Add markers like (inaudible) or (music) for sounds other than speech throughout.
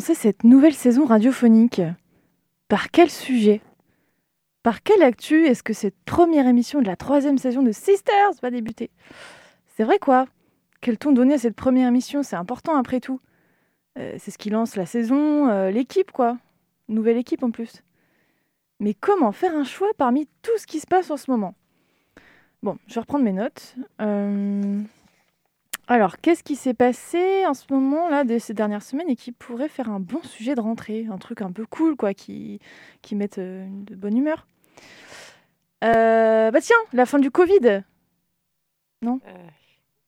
Cette nouvelle saison radiophonique Par quel sujet? Par quelle actu? Est-ce que cette première émission de la troisième saison de Sisters va débuter? C'est vrai quoi? Quel ton donner à cette première émission? C'est important après tout. Euh, c'est ce qui lance la saison, euh, l'équipe quoi. Nouvelle équipe en plus. Mais comment faire un choix parmi tout ce qui se passe en ce moment? Bon, je vais reprendre mes notes. Euh, Alors, qu'est-ce qui s'est passé en ce moment là de ces dernières semaines et qui pourrait faire un bon sujet de rentrée, un truc un peu cool quoi, qui qui mette euh, de bonne humeur. Euh, bah tiens, la fin du Covid. Non?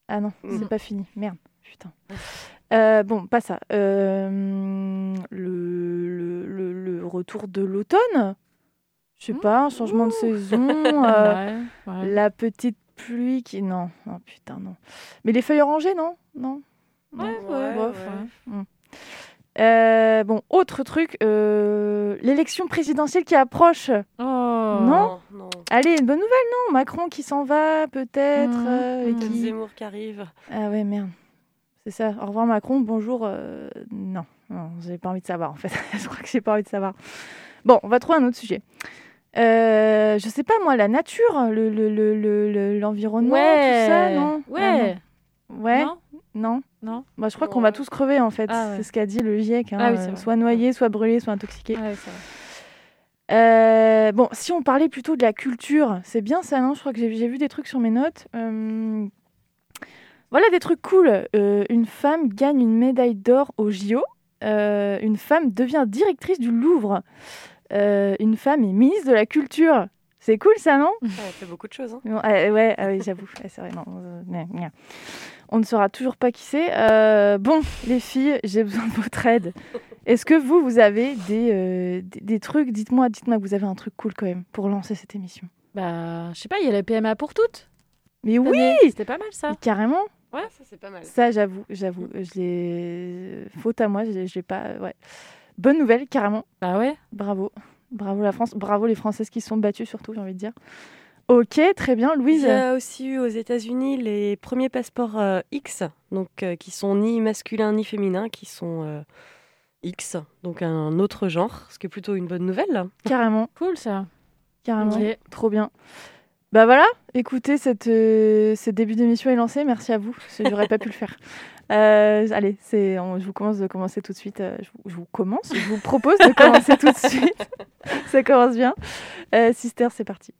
Ah non, c'est Mhm. pas fini. Merde, putain. Euh, bon, pas ça. Euh, le, le, le- le retour de l'automne? Je sais pas, un changement de saison. euh, Ouais, ouais. la petite pluie qui. Non, non, putain, non. Mais les feuilles orangées, non? Non? Non. Ouais, Ouais, bof, ouais. Euh, bon, autre truc, euh, l'élection présidentielle qui approche. Oh. Non? non. Allez, une bonne nouvelle, non? Macron qui s'en va, peut-être. Mhm, euh, et qui... Zemmour qui arrive. Ah ouais, merde. C'est ça. Au revoir Macron, bonjour. euh, Non, non j'ai pas envie de savoir en fait. (laughs) je crois que j'ai pas envie de savoir. Bon, on va trouver un autre sujet. Euh, je sais pas moi, la nature, le, le, le, le- le- l'environnement, tout ça, non? Ouais. Ah, non. Ouais, Non? Non. Non. Moi, je crois qu'on va ouais. tous crever en fait. Ah ouais. C'est ce qu'a dit le GIEC. hein, Ah oui, soit noyé, soit brûlé, soit intoxiqué. Ouais. Euh, bon, si on parlait plutôt de la culture, c'est bien ça, non? Je crois que j'ai vu des trucs sur mes notes. Euh, Voilà des trucs cool. Euh, une femme gagne une médaille d'or au JO. Une femme devient directrice du Louvre. Euh, une femme est ministre de la Culture. C'est cool ça, non Ouais, elle fait beaucoup de choses. hein. Bon, ah, ouais, ah oui, j'avoue. C'est vrai, non. euh. On ne saura toujours pas qui c'est. Euh, bon, les filles, j'ai besoin de votre aide. Est-ce que vous, vous avez des, euh, des, des trucs? Dites-moi, dites-moi que vous avez un truc cool quand même pour lancer cette émission. Bah, je sais pas, il y a la PMA pour toutes. Mais oui, C'était pas mal ça. carrément. Ouais, ça c'est pas mal. Ça, j'avoue, j'avoue. Je l'ai. Faute à moi, je l'ai pas. Ouais. Bonne nouvelle, carrément. Bah ouais? Bravo. Bravo la France. Bravo les Françaises qui se sont battues, surtout, j'ai envie de dire. Ok, très bien. Il Louise. y a aussi eu aux États-Unis les premiers passeports euh, X, donc euh, qui sont ni masculins ni féminins, qui sont euh, X, donc un autre genre, ce qui est plutôt une bonne nouvelle. Carrément. (laughs) Cool ça. Carrément. Ok. Trop bien. Bah voilà, écoutez, cette, euh, ce début d'émission est lancé. Merci à vous. parce que J'aurais pas pu le faire. (laughs) Euh, allez, c'est, je vous commence de commencer tout de suite. euh, je, vous, commence, je vous propose de commencer tout de suite. (laughs) Ça commence bien. Euh, Sister, c'est parti.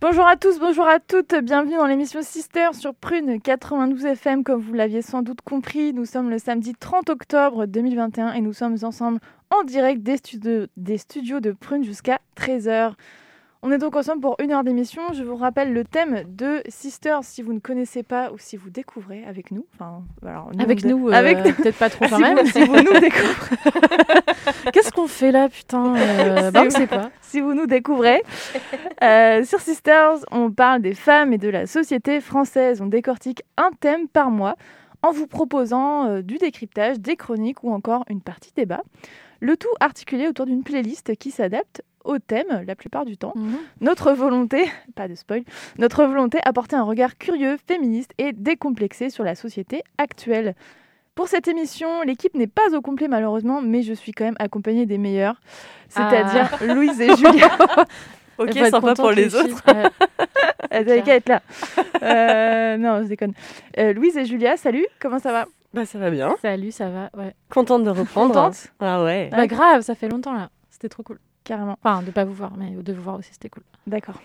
Bonjour à tous, bonjour à toutes, bienvenue dans l'émission Sister sur Prune 92 FM. Comme vous l'aviez sans doute compris, nous sommes le samedi 30 octobre 2021 et nous sommes ensemble en direct des, studios- des studios de Prune jusqu'à 13h. On est donc ensemble pour une heure d'émission. Je vous rappelle le thème de Sister si vous ne connaissez pas ou si vous découvrez avec nous. Enfin, alors, Avec on- nous, euh, avec nous. peut-être pas trop (laughs) quand si, même. vous, si vous nous découvrez. (laughs) Qu'est-ce qu'on fait là, putain euh, Bah on sait pas. si vous nous découvrez. Euh, sur Sisters, on parle des femmes et de la société française. On décortique un thème par mois en vous proposant euh, du décryptage, des chroniques ou encore une partie débat. Le tout articulé autour d'une playlist qui s'adapte au thème la plupart du temps. Mhm. Notre volonté, (laughs) pas de spoil, notre volonté apporter un regard curieux, féministe et décomplexé sur la société actuelle. Pour cette émission, l'équipe n'est pas au complet malheureusement, mais je suis quand même accompagnée des meilleurs, c'est-à-dire (laughs) Louise et Julia. (laughs) Ok, Elle sympa pour les autres. Avaient qu'à être là. Euh, non, je déconne. Euh, Louise et Julia, salut, comment ça va? Bah ça va bien. Salut, ça va Ouais. Contente de reprendre. Contente Ah ouais. Bah grave, ça fait longtemps là. C'était trop cool. Carrément, Enfin, de pas vous voir, mais de vous voir aussi, c'était cool. d'accord.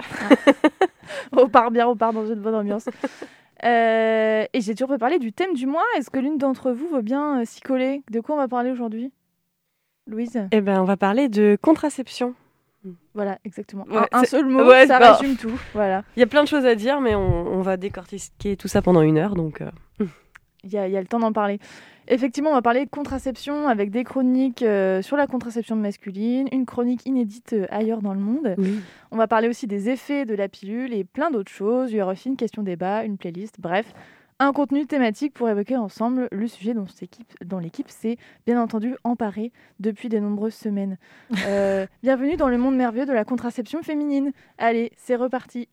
(laughs) on part bien, on part dans une bonne ambiance. Euh, et j'ai toujours préparé du thème du mois. Est-ce que l'une d'entre vous veut bien euh, s'y coller? De quoi on va parler aujourd'hui? Louise? Eh ben, on va parler de contraception. Voilà, exactement. Ouais, un, seul mot, ouais, ça bah, résume tout. Voilà. Il y a plein de choses à dire, mais on, on va décortiquer tout ça pendant une heure. Donc, euh, Il y, a, il y a le temps d'en parler. Effectivement, on va parler de contraception avec des chroniques euh, sur la contraception masculine, une chronique inédite euh, ailleurs dans le monde. On va parler aussi des effets de la pilule et plein d'autres choses. Il y aura aussi une question débat, une playlist, bref, un contenu thématique pour évoquer ensemble le sujet dont, équipe, dont l'équipe s'est bien entendu emparée depuis de nombreuses semaines. Euh, (laughs) bienvenue dans le monde merveilleux de la contraception féminine. Allez, c'est reparti.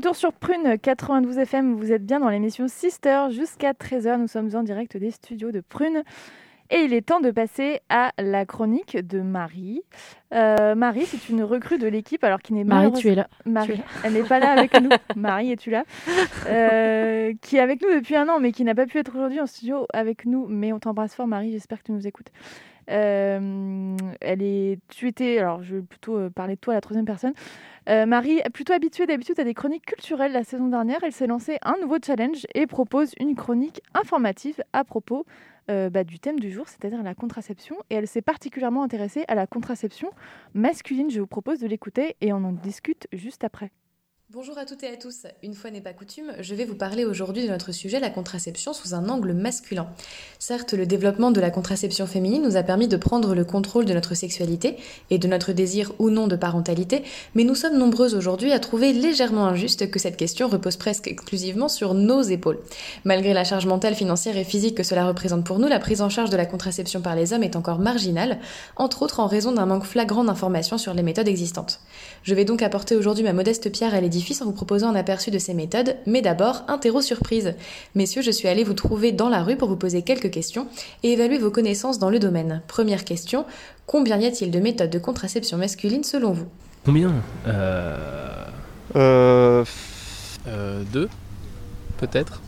Retour sur Prune 92 FM, vous êtes bien dans l'émission Sister jusqu'à 13h. Nous sommes en direct des studios de Prune. Et il est temps de passer à la chronique de Marie. Euh, Marie, c'est une recrue de l'équipe, alors qui n'est Marie, tu es là. Marie, tu es là. elle n'est pas là avec nous. (laughs) Marie, es-tu là? Euh, Qui est avec nous depuis un an, mais qui n'a pas pu être aujourd'hui en studio avec nous. Mais on t'embrasse fort, Marie. J'espère que tu nous écoutes. Euh, elle est, tu alors je vais plutôt euh, parler de toi à la troisième personne. Euh, Marie, plutôt habituée d'habitude à des chroniques culturelles la saison dernière, elle s'est lancée un nouveau challenge et propose une chronique informative à propos bah, du thème du jour, c'est-à-dire la contraception. Et elle s'est particulièrement intéressée à la contraception masculine. Je vous propose de l'écouter et on en discute juste après. Bonjour à toutes et à tous. Une fois n'est pas coutume, je vais vous parler aujourd'hui de notre sujet, la contraception, sous un angle masculin. Certes, le développement de la contraception féminine nous a permis de prendre le contrôle de notre sexualité et de notre désir ou non de parentalité, mais nous sommes nombreuses aujourd'hui à trouver légèrement injuste que cette question repose presque exclusivement sur nos épaules. Malgré la charge mentale, financière et physique que cela représente pour nous, la prise en charge de la contraception par les hommes est encore marginale, entre autres en raison d'un manque flagrant d'informations sur les méthodes existantes. Je vais donc apporter aujourd'hui ma modeste pierre à l'édifice en vous proposant un aperçu de ces méthodes, mais d'abord, un terreau surprise. Messieurs, je suis allée vous trouver dans la rue pour vous poser quelques questions et évaluer vos connaissances dans le domaine. Première question, combien y a-t-il de méthodes de contraception masculine selon vous? Combien? Euh... Euh, euh, Deux Peut-être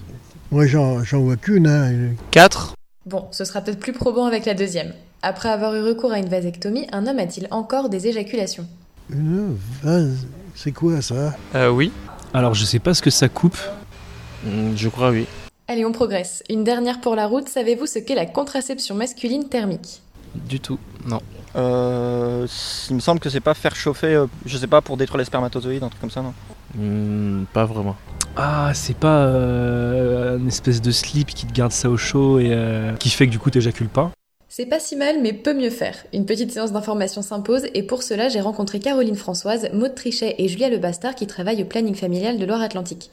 Moi, j'en j'en vois qu'une. Hein. Quatre Bon, ce sera peut-être plus probant avec la deuxième. Après avoir eu recours à une vasectomie, un homme a-t-il encore des éjaculations? Une vase, c'est quoi ça euh, oui. Alors je sais pas ce que ça coupe. Mm, Je crois oui. Allez, on progresse. Une dernière pour la route, savez-vous ce qu'est la contraception masculine thermique? Du tout, non. Euh, il me semble que c'est pas faire chauffer, euh, je sais pas, pour détruire les spermatozoïdes, un truc comme ça, non? Hmm, pas vraiment. Ah, c'est pas euh, une espèce de slip qui te garde ça au chaud et euh, qui fait que du coup t'éjacules pas? C'est pas si mal, mais peut mieux faire. Une petite séance d'information s'impose, et pour cela, j'ai rencontré Caroline Françoise, Maude Trichet et Julia Lebastard qui travaillent au planning familial de Loire-Atlantique.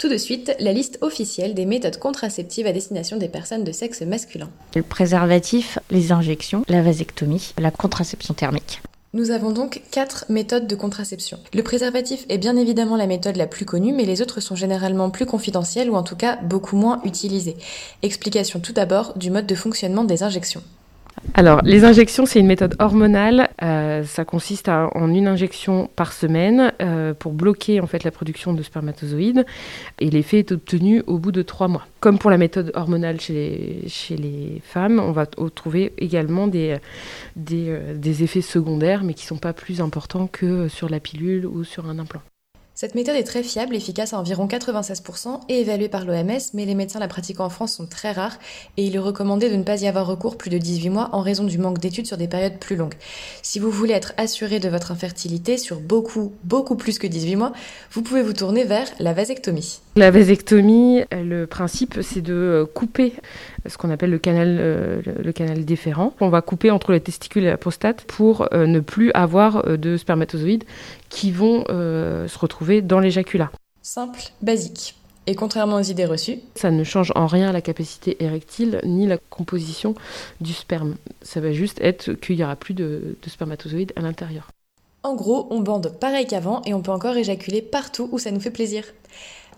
Tout de suite, la liste officielle des méthodes contraceptives à destination des personnes de sexe masculin. Le préservatif, les injections, la vasectomie, la contraception thermique. Nous avons donc quatre méthodes de contraception. Le préservatif est bien évidemment la méthode la plus connue, mais les autres sont généralement plus confidentielles ou en tout cas beaucoup moins utilisées. Explication tout d'abord du mode de fonctionnement des injections. Alors, les injections, c'est une méthode hormonale. Euh, ça consiste en une injection par semaine euh, pour bloquer en fait la production de spermatozoïdes. Et l'effet est obtenu au bout de trois mois. Comme pour la méthode hormonale chez les, femmes, on va trouver également des, des, euh, des effets secondaires, mais qui ne sont pas plus importants que sur la pilule ou sur un implant. Cette méthode est très fiable, efficace à environ 96% et évaluée par l'OMS, mais les médecins la pratiquant en France sont très rares et il est recommandé de ne pas y avoir recours plus de 18 mois en raison du manque d'études sur des périodes plus longues. Si vous voulez être assuré de votre infertilité sur beaucoup, beaucoup plus que 18 mois, vous pouvez vous tourner vers la vasectomie. La vasectomie, euh, le principe, c'est de euh, couper ce qu'on appelle le canal, euh, le- canal déférent. On va couper entre les testicules et la prostate pour euh, ne plus avoir euh, de spermatozoïdes qui vont euh, se retrouver dans l'éjaculat. Simple, basique. Et contrairement aux idées reçues, Ça ne change en rien la capacité érectile ni la composition du sperme. Ça va juste être qu'il n'y aura plus de, de spermatozoïdes à l'intérieur. En gros, on bande pareil qu'avant et on peut encore éjaculer partout où ça nous fait plaisir.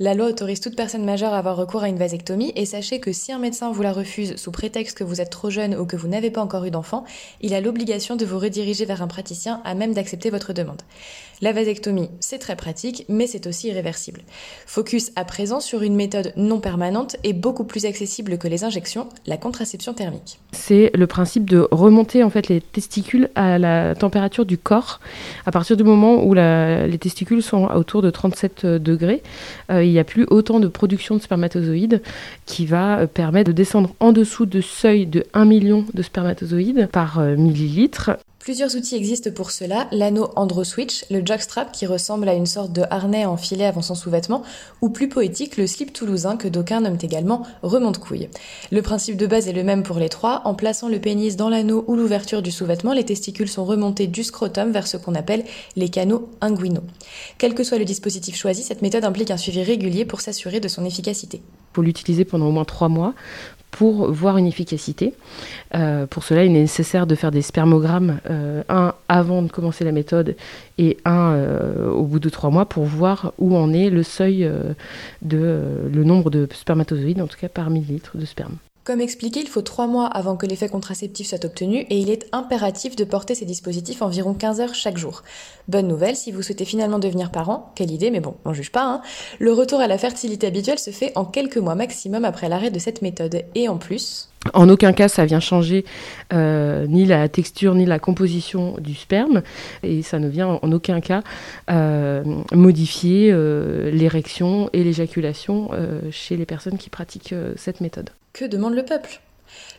La loi autorise toute personne majeure à avoir recours à une vasectomie et sachez que si un médecin vous la refuse sous prétexte que vous êtes trop jeune ou que vous n'avez pas encore eu d'enfant, il a l'obligation de vous rediriger vers un praticien à même d'accepter votre demande. La vasectomie, c'est très pratique, mais c'est aussi irréversible. Focus à présent sur une méthode non permanente et beaucoup plus accessible que les injections, la contraception thermique. C'est le principe de remonter en fait les testicules à la température du corps. À partir du moment où les testicules sont autour de 37 degrés, euh, il n'y a plus autant de production de spermatozoïdes qui va euh, permettre de descendre en dessous de seuil de 1 million de spermatozoïdes par euh, millilitre. Plusieurs outils existent pour cela, l'anneau AndroSwitch, le jockstrap qui ressemble à une sorte de harnais enfilé avant son sous-vêtement, ou plus poétique, le slip toulousain que d'aucuns nomment également remonte-couille. Le principe de base est le même pour les trois, en plaçant le pénis dans l'anneau ou l'ouverture du sous-vêtement, les testicules sont remontés du scrotum vers ce qu'on appelle les canaux inguinaux. Quel que soit le dispositif choisi, cette méthode implique un suivi régulier pour s'assurer de son efficacité. Faut l'utiliser pendant au moins 3 mois pour voir une efficacité. Euh, pour cela, il est nécessaire de faire des spermogrammes, euh, un avant de commencer la méthode et un euh, au bout de 3 mois pour voir où en est le seuil euh, de euh, le nombre de spermatozoïdes, en tout cas par millilitre de sperme. Comme expliqué, il faut 3 mois avant que l'effet contraceptif soit obtenu et il est impératif de porter ces dispositifs environ 15 heures chaque jour. Bonne nouvelle, si vous souhaitez finalement devenir parent, quelle idée, mais bon, on juge pas, hein, le retour à la fertilité habituelle se fait en quelques mois maximum après l'arrêt de cette méthode. Et en plus, En aucun cas, ça vient changer euh, ni la texture ni la composition du sperme, et ça ne vient en aucun cas euh, modifier euh, l'érection et l'éjaculation chez les personnes qui pratiquent cette méthode. que demande le peuple?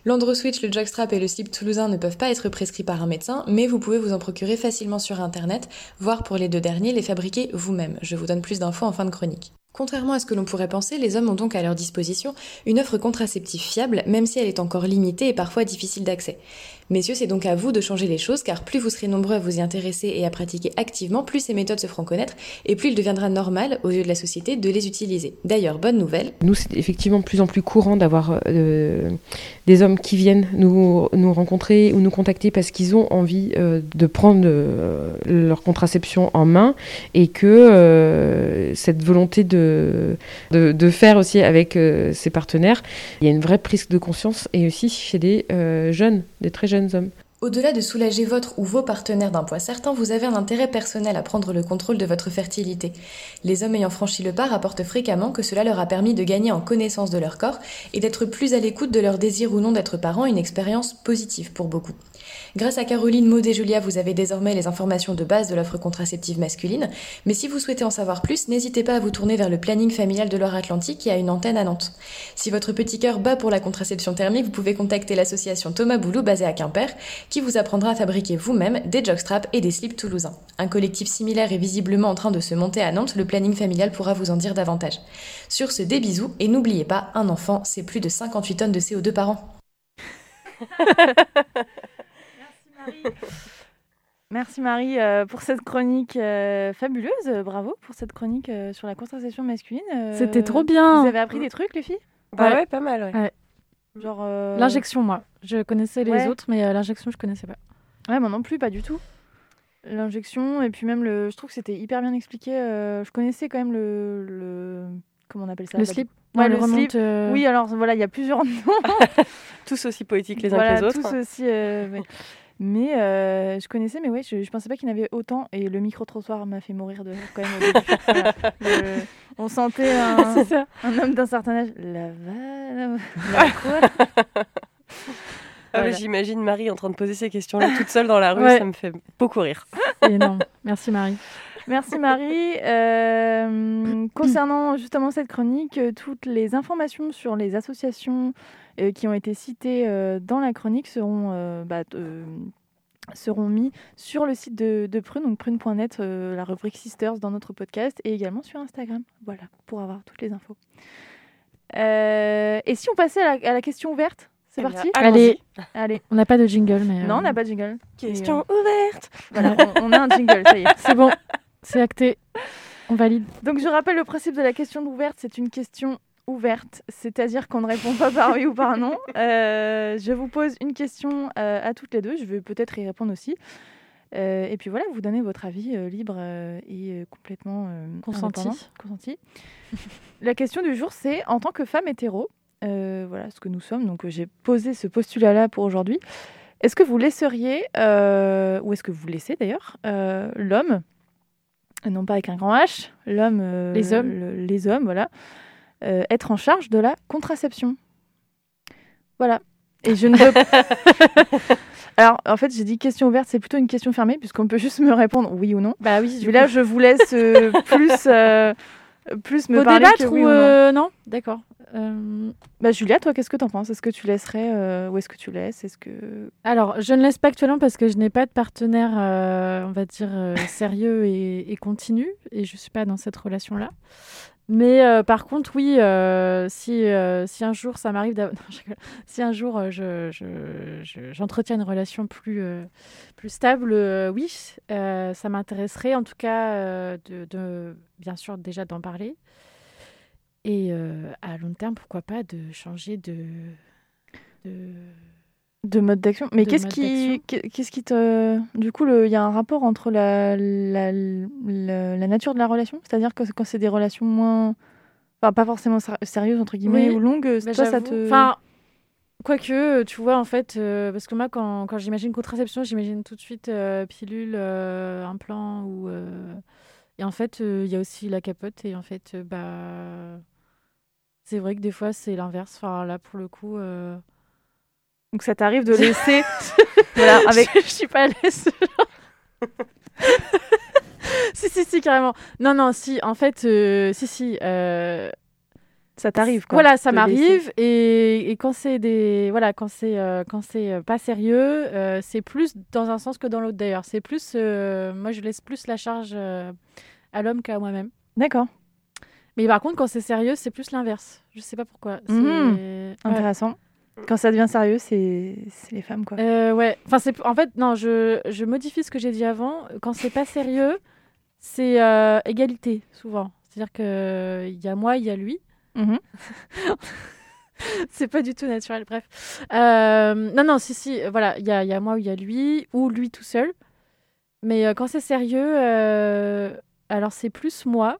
L'Androswitch, le jockstrap et le slip toulousain ne peuvent pas être prescrits par un médecin, mais vous pouvez vous en procurer facilement sur internet, voire pour les deux derniers, les fabriquer vous-même. Je vous donne plus d'infos en fin de chronique. Contrairement à ce que l'on pourrait penser, les hommes ont donc à leur disposition une offre contraceptive fiable, même si elle est encore limitée et parfois difficile d'accès. Messieurs, c'est donc à vous de changer les choses, car plus vous serez nombreux à vous y intéresser et à pratiquer activement, plus ces méthodes se feront connaître, et plus il deviendra normal, aux yeux de la société, de les utiliser. D'ailleurs, bonne nouvelle. Nous, c'est effectivement plus en plus courant d'avoir euh, des hommes qui viennent nous, nous rencontrer ou nous contacter parce qu'ils ont envie euh, de prendre euh, leur contraception en main et que cette volonté de, de, faire aussi avec ses partenaires, il y a une vraie prise de conscience et aussi chez des jeunes, des très jeunes Au-delà de soulager votre ou vos partenaires d'un poids certain, vous avez un intérêt personnel à prendre le contrôle de votre fertilité. Les hommes ayant franchi le pas rapportent fréquemment que cela leur a permis de gagner en connaissance de leur corps et d'être plus à l'écoute de leur désir ou non d'être parents, une expérience positive pour beaucoup. Grâce à Caroline, Maud et Julia, vous avez désormais les informations de base de l'offre contraceptive masculine, mais si vous souhaitez en savoir plus, n'hésitez pas à vous tourner vers le planning familial de Loire-Atlantique qui a une antenne à Nantes. Si votre petit cœur bat pour la contraception thermique, vous pouvez contacter l'association Thomas Boulou basée à Quimper, qui vous apprendra à fabriquer vous-même des jockstraps et des slips toulousains. Un collectif similaire est visiblement en train de se monter à Nantes, le planning familial pourra vous en dire davantage. Sur ce, des bisous, et n'oubliez pas, un enfant, c'est plus de 58 tonnes de CO2 par an. (laughs) Merci Marie euh, pour cette chronique euh, fabuleuse. Bravo pour cette chronique euh, sur la contraception masculine. Euh, C'était trop bien. Vous avez appris des trucs, les filles? Bah Ouais. ouais, pas mal, ouais. Ouais. Genre. euh, L'injection, moi. Je connaissais les Ouais. autres, mais euh, l'injection, je connaissais pas. Ouais, moi non plus, pas du tout. L'injection, et puis même le. Je trouve que c'était hyper bien expliqué. euh, Je connaissais quand même le. le... Comment on appelle ça? Le slip Ouais, Ouais, le le remonte, slip. euh, Oui, alors voilà, il y a plusieurs (laughs) noms. Tous aussi poétiques les uns voilà, que les autres. tous aussi. euh, mais (laughs) mais, euh, je connaissais, mais ouais, je, pensais pas qu'il y en avait autant. Et le micro-trottoir m'a fait mourir de rire quand même. Le- on sentait (laughs) un, homme d'un certain âge. La va- la quoi Ah Voilà. J'imagine Marie en train de poser ces questions-là toute seule dans la rue, Ouais. ça me fait beaucoup rire. C'est énorme. Merci Marie. Merci Marie. Euh, concernant justement cette chronique, euh, toutes les informations sur les associations euh, qui ont été citées euh, dans la chronique seront, euh, bah, euh, seront mis sur le site de, de Prune, donc prune.net, euh, la rubrique Sisters dans notre podcast et également sur Instagram. Voilà, pour avoir toutes les infos. Euh, et si on passait à la, à la question ouverte C'est Eh parti? Allez, Allez. on n'a pas de jingle, mais. Non, euh, on n'a pas de jingle. Question ouverte Voilà, on, on a un jingle, ça y est. C'est bon, c'est acté. On valide. Donc je rappelle le principe de la question ouverte, c'est une question ouverte, c'est-à-dire qu'on ne répond pas par oui ou par non. (laughs) Euh, je vous pose une question euh, à toutes les deux, je vais peut-être y répondre aussi. Euh, et puis voilà, vous donnez votre avis libre et complètement Consenti. consenti. la question du jour, c'est en tant que femme hétéro, voilà ce que nous sommes. Donc j'ai posé ce postulat-là pour aujourd'hui. Est-ce que vous laisseriez, ou est-ce que vous laissez d'ailleurs, l'homme, non pas avec un grand H, l'homme, euh, Les hommes. le- les hommes, voilà, euh, être en charge de la contraception Voilà. Et je ne veux (laughs) Alors, en fait, j'ai dit question ouverte, c'est plutôt une question fermée, puisqu'on peut juste me répondre oui ou non. Bah oui. Mais là, je vous laisse euh, (laughs) plus, plus me Faut parler débattre que ou oui ou non. euh, non? D'accord. Euh, Bah, Julia, toi, qu'est-ce que t'en penses? Est-ce que tu laisserais euh, ou est-ce que tu laisses? Est-ce que Alors, je ne laisse pas actuellement parce que je n'ai pas de partenaire, euh, on va dire, euh, sérieux et, et continu, et je ne suis pas dans cette relation-là. Mais euh, par contre, oui, euh, si, euh, si un jour ça m'arrive. (laughs) Si un jour euh, je, j'entretiens une relation plus, plus stable, oui, ça m'intéresserait en tout cas de, de- bien sûr déjà d'en parler. Et à long terme, pourquoi pas de changer de... de... de mode d'action Mais qu'est-ce qui, qu'est- qu'est-ce qui te, du coup, il y a un rapport entre la, la, la- la nature de la relation, c'est-à-dire que quand c'est des relations moins, enfin pas forcément sérieuses entre guillemets Oui, ou longues, Bah, toi ça te, Enfin, quoique, tu vois, en fait, euh, parce que moi, quand, quand j'imagine contraception, j'imagine tout de suite euh, pilule, euh, implant ou. Et en fait, il y a aussi la capote, et en fait, bah. C'est vrai que des fois, c'est l'inverse. Enfin, là, pour le coup. Donc ça t'arrive de laisser, (laughs) voilà, avec, je suis pas à l'aise. (laughs) si, si, si, carrément. Non, non, si, en fait, euh, si, si. euh, ça t'arrive quoi. Voilà, ça m'arrive et, et quand c'est des voilà quand c'est euh, quand c'est pas sérieux, c'est plus dans un sens que dans l'autre d'ailleurs. C'est plus moi je laisse plus la charge à l'homme qu'à moi-même. D'accord, Mais par contre quand c'est sérieux, c'est plus l'inverse. Je sais pas pourquoi. Mhm. Ouais. Quand ça devient sérieux, c'est les femmes, quoi. Euh, ouais. Enfin, c'est en fait non, je, je modifie ce que j'ai dit avant. Quand c'est pas sérieux, c'est euh, égalité souvent. C'est-à-dire que il y a moi, il y a lui. Mhm. (laughs) c'est pas du tout naturel. Bref. Euh, non, non, si, si. Voilà, il y a, y a moi ou il y a lui ou lui tout seul. Mais quand c'est sérieux, alors c'est plus moi.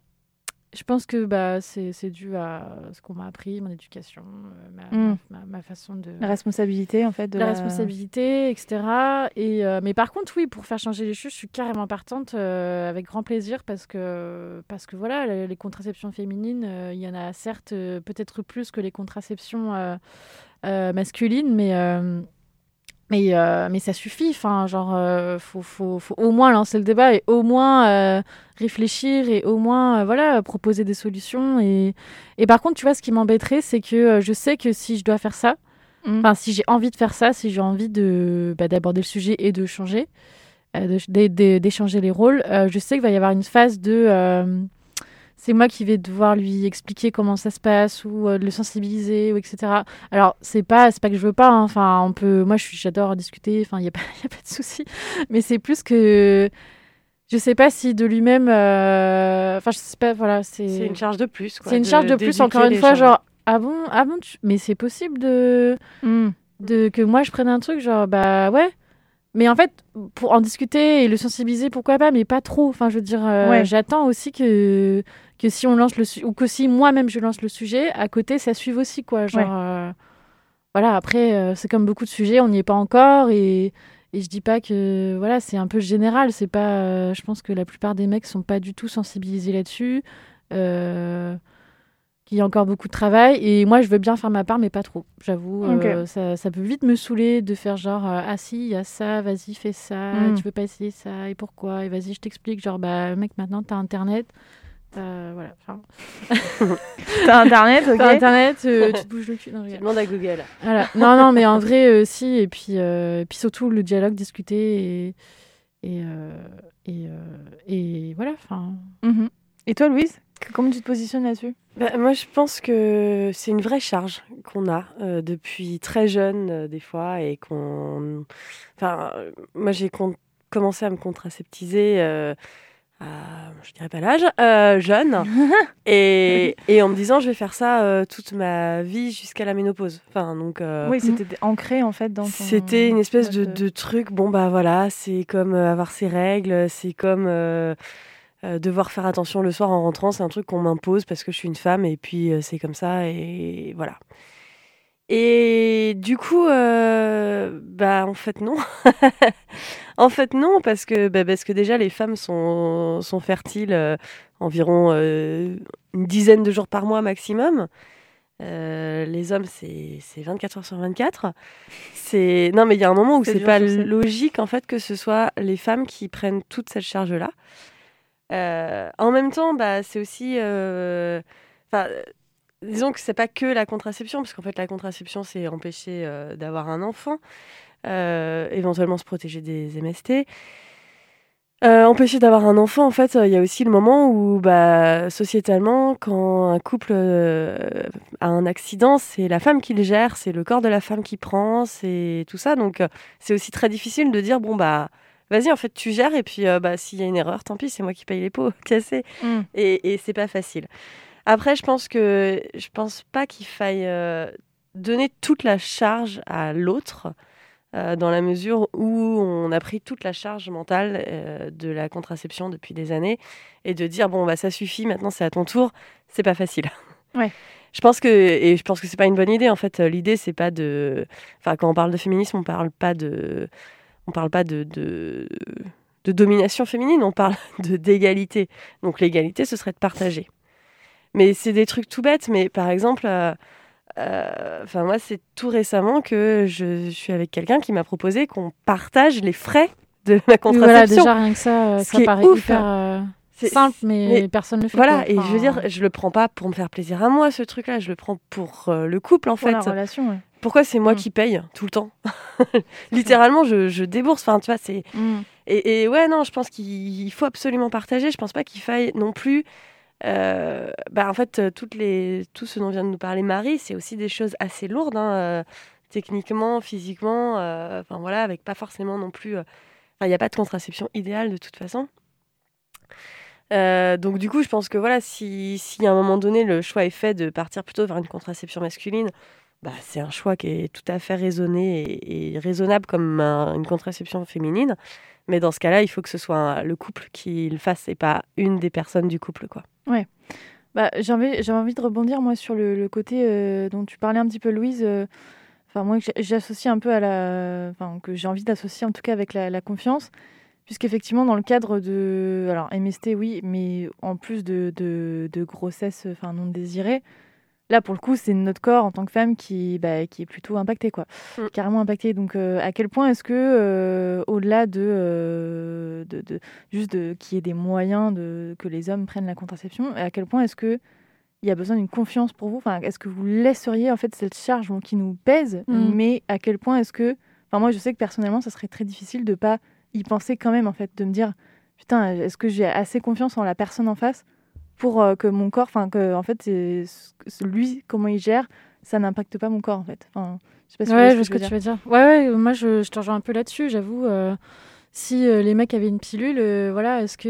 Je pense que bah, c'est dû à ce qu'on m'a appris, mon éducation, euh, ma, Mm. ma, ma- façon de. La responsabilité, en fait, de la responsabilité, etc. Et, euh, mais par contre, oui, pour faire changer les choses, je suis carrément partante euh, avec grand plaisir parce que, parce que voilà, les, les contraceptions féminines, euh, il y en a certes peut-être plus que les contraceptions masculines, mais, mais, euh, mais ça suffit. Enfin, genre, euh, faut, faut, faut au moins lancer le débat et au moins euh, réfléchir et au moins voilà, proposer des solutions. Et, et par contre, tu vois, ce qui m'embêterait, c'est que je sais que si je dois faire ça, Mm. Enfin, si j'ai envie de faire ça, si j'ai envie de bah, d'aborder le sujet et de changer, d'échanger les rôles, je sais qu'il va y avoir une phase de c'est moi qui vais devoir lui expliquer comment ça se passe ou euh, le sensibiliser ou etc. Alors c'est pas c'est pas que je veux pas. hein. Enfin, on peut. Moi, j'adore discuter. Enfin, il y a pas (laughs) y a pas de souci. Mais c'est plus que je sais pas si de lui-même. euh, Enfin, je sais pas. Voilà, c'est. C'est une charge de plus. quoi, C'est une charge de plus. Encore une fois, gens. genre ah bon, ah bon, tu- mais c'est possible de Mm. de que moi je prenne un truc genre bah ouais mais en fait pour en discuter et le sensibiliser pourquoi pas mais pas trop enfin je veux dire euh, Ouais. j'attends aussi que que si on lance le su- ou que si moi-même je lance le sujet à côté ça suive aussi quoi genre Ouais. euh, voilà après euh, c'est comme beaucoup de sujets on n'y est pas encore et et je dis pas que voilà c'est un peu général c'est pas euh, je pense que la plupart des mecs sont pas du tout sensibilisés là-dessus qu'il y a encore beaucoup de travail. Et moi, je veux bien faire ma part, mais pas trop. J'avoue, ça, ça peut vite me saouler de faire genre, ah si, il y a ça, vas-y, fais ça, Mm. tu veux pas essayer ça, et pourquoi Et vas-y, je t'explique. Genre, bah, mec, maintenant, t'as Internet. Euh, voilà. enfin, (laughs) T'as Internet, ok. T'as Internet, euh, tu te bouges le cul. Non, je rigole. Demande à Google. Voilà. Non, non, mais en vrai, euh, si. Et puis, euh, et puis surtout, le dialogue, discuter. Et, et, euh, et, euh, et voilà. Enfin, Mhm. Et toi, Louise, comment tu te positionnes là-dessus? Bah, moi, je pense que c'est une vraie charge qu'on a euh, depuis très jeune, euh, des fois, et qu'on. Enfin, moi, j'ai con- commencé à me contraceptiser euh, je dirais pas l'âge, euh, jeune, (laughs) et, et en me disant, je vais faire ça euh, toute ma vie jusqu'à la ménopause. Enfin, donc. euh, Oui, c'était ancré, en fait, dans ton... c'était une espèce de, de truc, bon bah voilà, c'est comme euh, avoir ses règles, c'est comme euh, euh, devoir faire attention le soir en rentrant, c'est un truc qu'on m'impose parce que je suis une femme et puis euh, c'est comme ça et voilà. Et du coup, euh, bah en fait non. (laughs) en fait non, parce que, bah, parce que déjà les femmes sont, sont fertiles euh, environ euh, une dizaine de jours par mois maximum. Euh, les hommes, c'est c'est 24 heures sur 24. C'est non, mais il y a un moment où C'est pas logique en fait que ce soit les femmes qui prennent toute cette charge-là. En même temps, bah, c'est aussi, enfin, disons que c'est pas que la contraception, parce qu'en fait la contraception c'est empêcher d'avoir un enfant, éventuellement se protéger des MST. Euh, empêcher d'avoir un enfant, en fait, euh, il y a aussi le moment où, bah, sociétalement, quand un couple euh, a un accident, c'est la femme qui le gère, c'est le corps de la femme qui prend, c'est tout ça. Donc, euh, c'est aussi très difficile de dire, bon, bah, vas-y, en fait, tu gères, et puis, euh, bah, s'il y a une erreur, tant pis, c'est moi qui paye les pots cassés. Mm. Et, et c'est pas facile. Après, je pense que je pense pas qu'il faille euh, donner toute la charge à l'autre. Euh, dans la mesure où on a pris toute la charge mentale euh, de la contraception depuis des années et de dire bon bah ça suffit maintenant c'est à ton tour c'est pas facile. (laughs) Ouais. je pense que et je pense que c'est pas une bonne idée en fait. L'idée c'est pas de enfin quand on parle de féminisme on parle pas de on parle pas de, de de domination féminine on parle (laughs) de d'égalité. Donc l'égalité ce serait de partager. Mais c'est des trucs tout bêtes mais par exemple euh, euh, Enfin, moi, c'est tout récemment que je, suis avec quelqu'un qui m'a proposé qu'on partage les frais de ma contraception. voilà, déjà rien que ça, euh, Ce ça qui est paraît ouf. hyper euh, C'est- simple, mais, personne ne le fait. Voilà, quoi. et je veux dire, je le prends pas pour me faire plaisir à moi, ce truc-là, je le prends pour euh, le couple, en Pour fait. la relation, ouais. Pourquoi c'est moi Mm. qui paye tout le temps? (laughs) Littéralement, je, je débourse. Enfin, tu vois, c'est. Mm. Et, et ouais, non, je pense qu'il faut absolument partager. Je pense pas qu'il faille non plus. Euh, bah, en fait, euh, tout ce dont vient de nous parler Marie, c'est aussi des choses assez lourdes. hein, euh, techniquement, physiquement, voilà, avec pas forcément non plus. il n'y a pas de contraception idéale de toute façon. Donc du coup, je pense que voilà, si, à un moment donné le choix est fait de partir plutôt vers une contraception masculine, bah, c'est un choix qui est tout à fait raisonné et, raisonnable comme un- une contraception féminine. Mais dans ce cas-là, il faut que ce soit le couple qui le fasse et pas une des personnes du couple, quoi. Ouais. Bah, j'ai envie, envie de rebondir moi sur le, côté euh, dont tu parlais un petit peu, Louise. euh, Enfin, moi, j'associe un peu à la, enfin, que j'ai envie d'associer en tout cas avec la, la confiance, puisqu'effectivement dans le cadre de, alors MST oui, mais en plus de, de, de grossesse, enfin non désirée, là pour le coup c'est notre corps en tant que femme qui, bah, qui est plutôt impacté quoi, Mm. carrément impacté. Donc euh, à quel point est-ce que euh, au-delà de, euh, de, de- juste de qu'il y ait des moyens de que les hommes prennent la contraception, à quel point est-ce que il y a besoin d'une confiance pour vous? Enfin, Est-ce que vous laisseriez en fait cette charge bon, qui nous pèse Mm. Mais à quel point est-ce que... Enfin, moi, je sais que personnellement, ça serait très difficile de pas y penser quand même, en fait, de me dire, putain, est-ce que j'ai assez confiance en la personne en face pour euh, que mon corps, enfin, que, en fait, lui, comment il gère, ça n'impacte pas mon corps, en fait. Enfin, je sais pas si Ouais, je ce que tu veux dire. Ouais, ouais, moi je, je te rejoins un peu là-dessus, j'avoue. euh, si euh, les mecs avaient une pilule, euh, voilà, est-ce que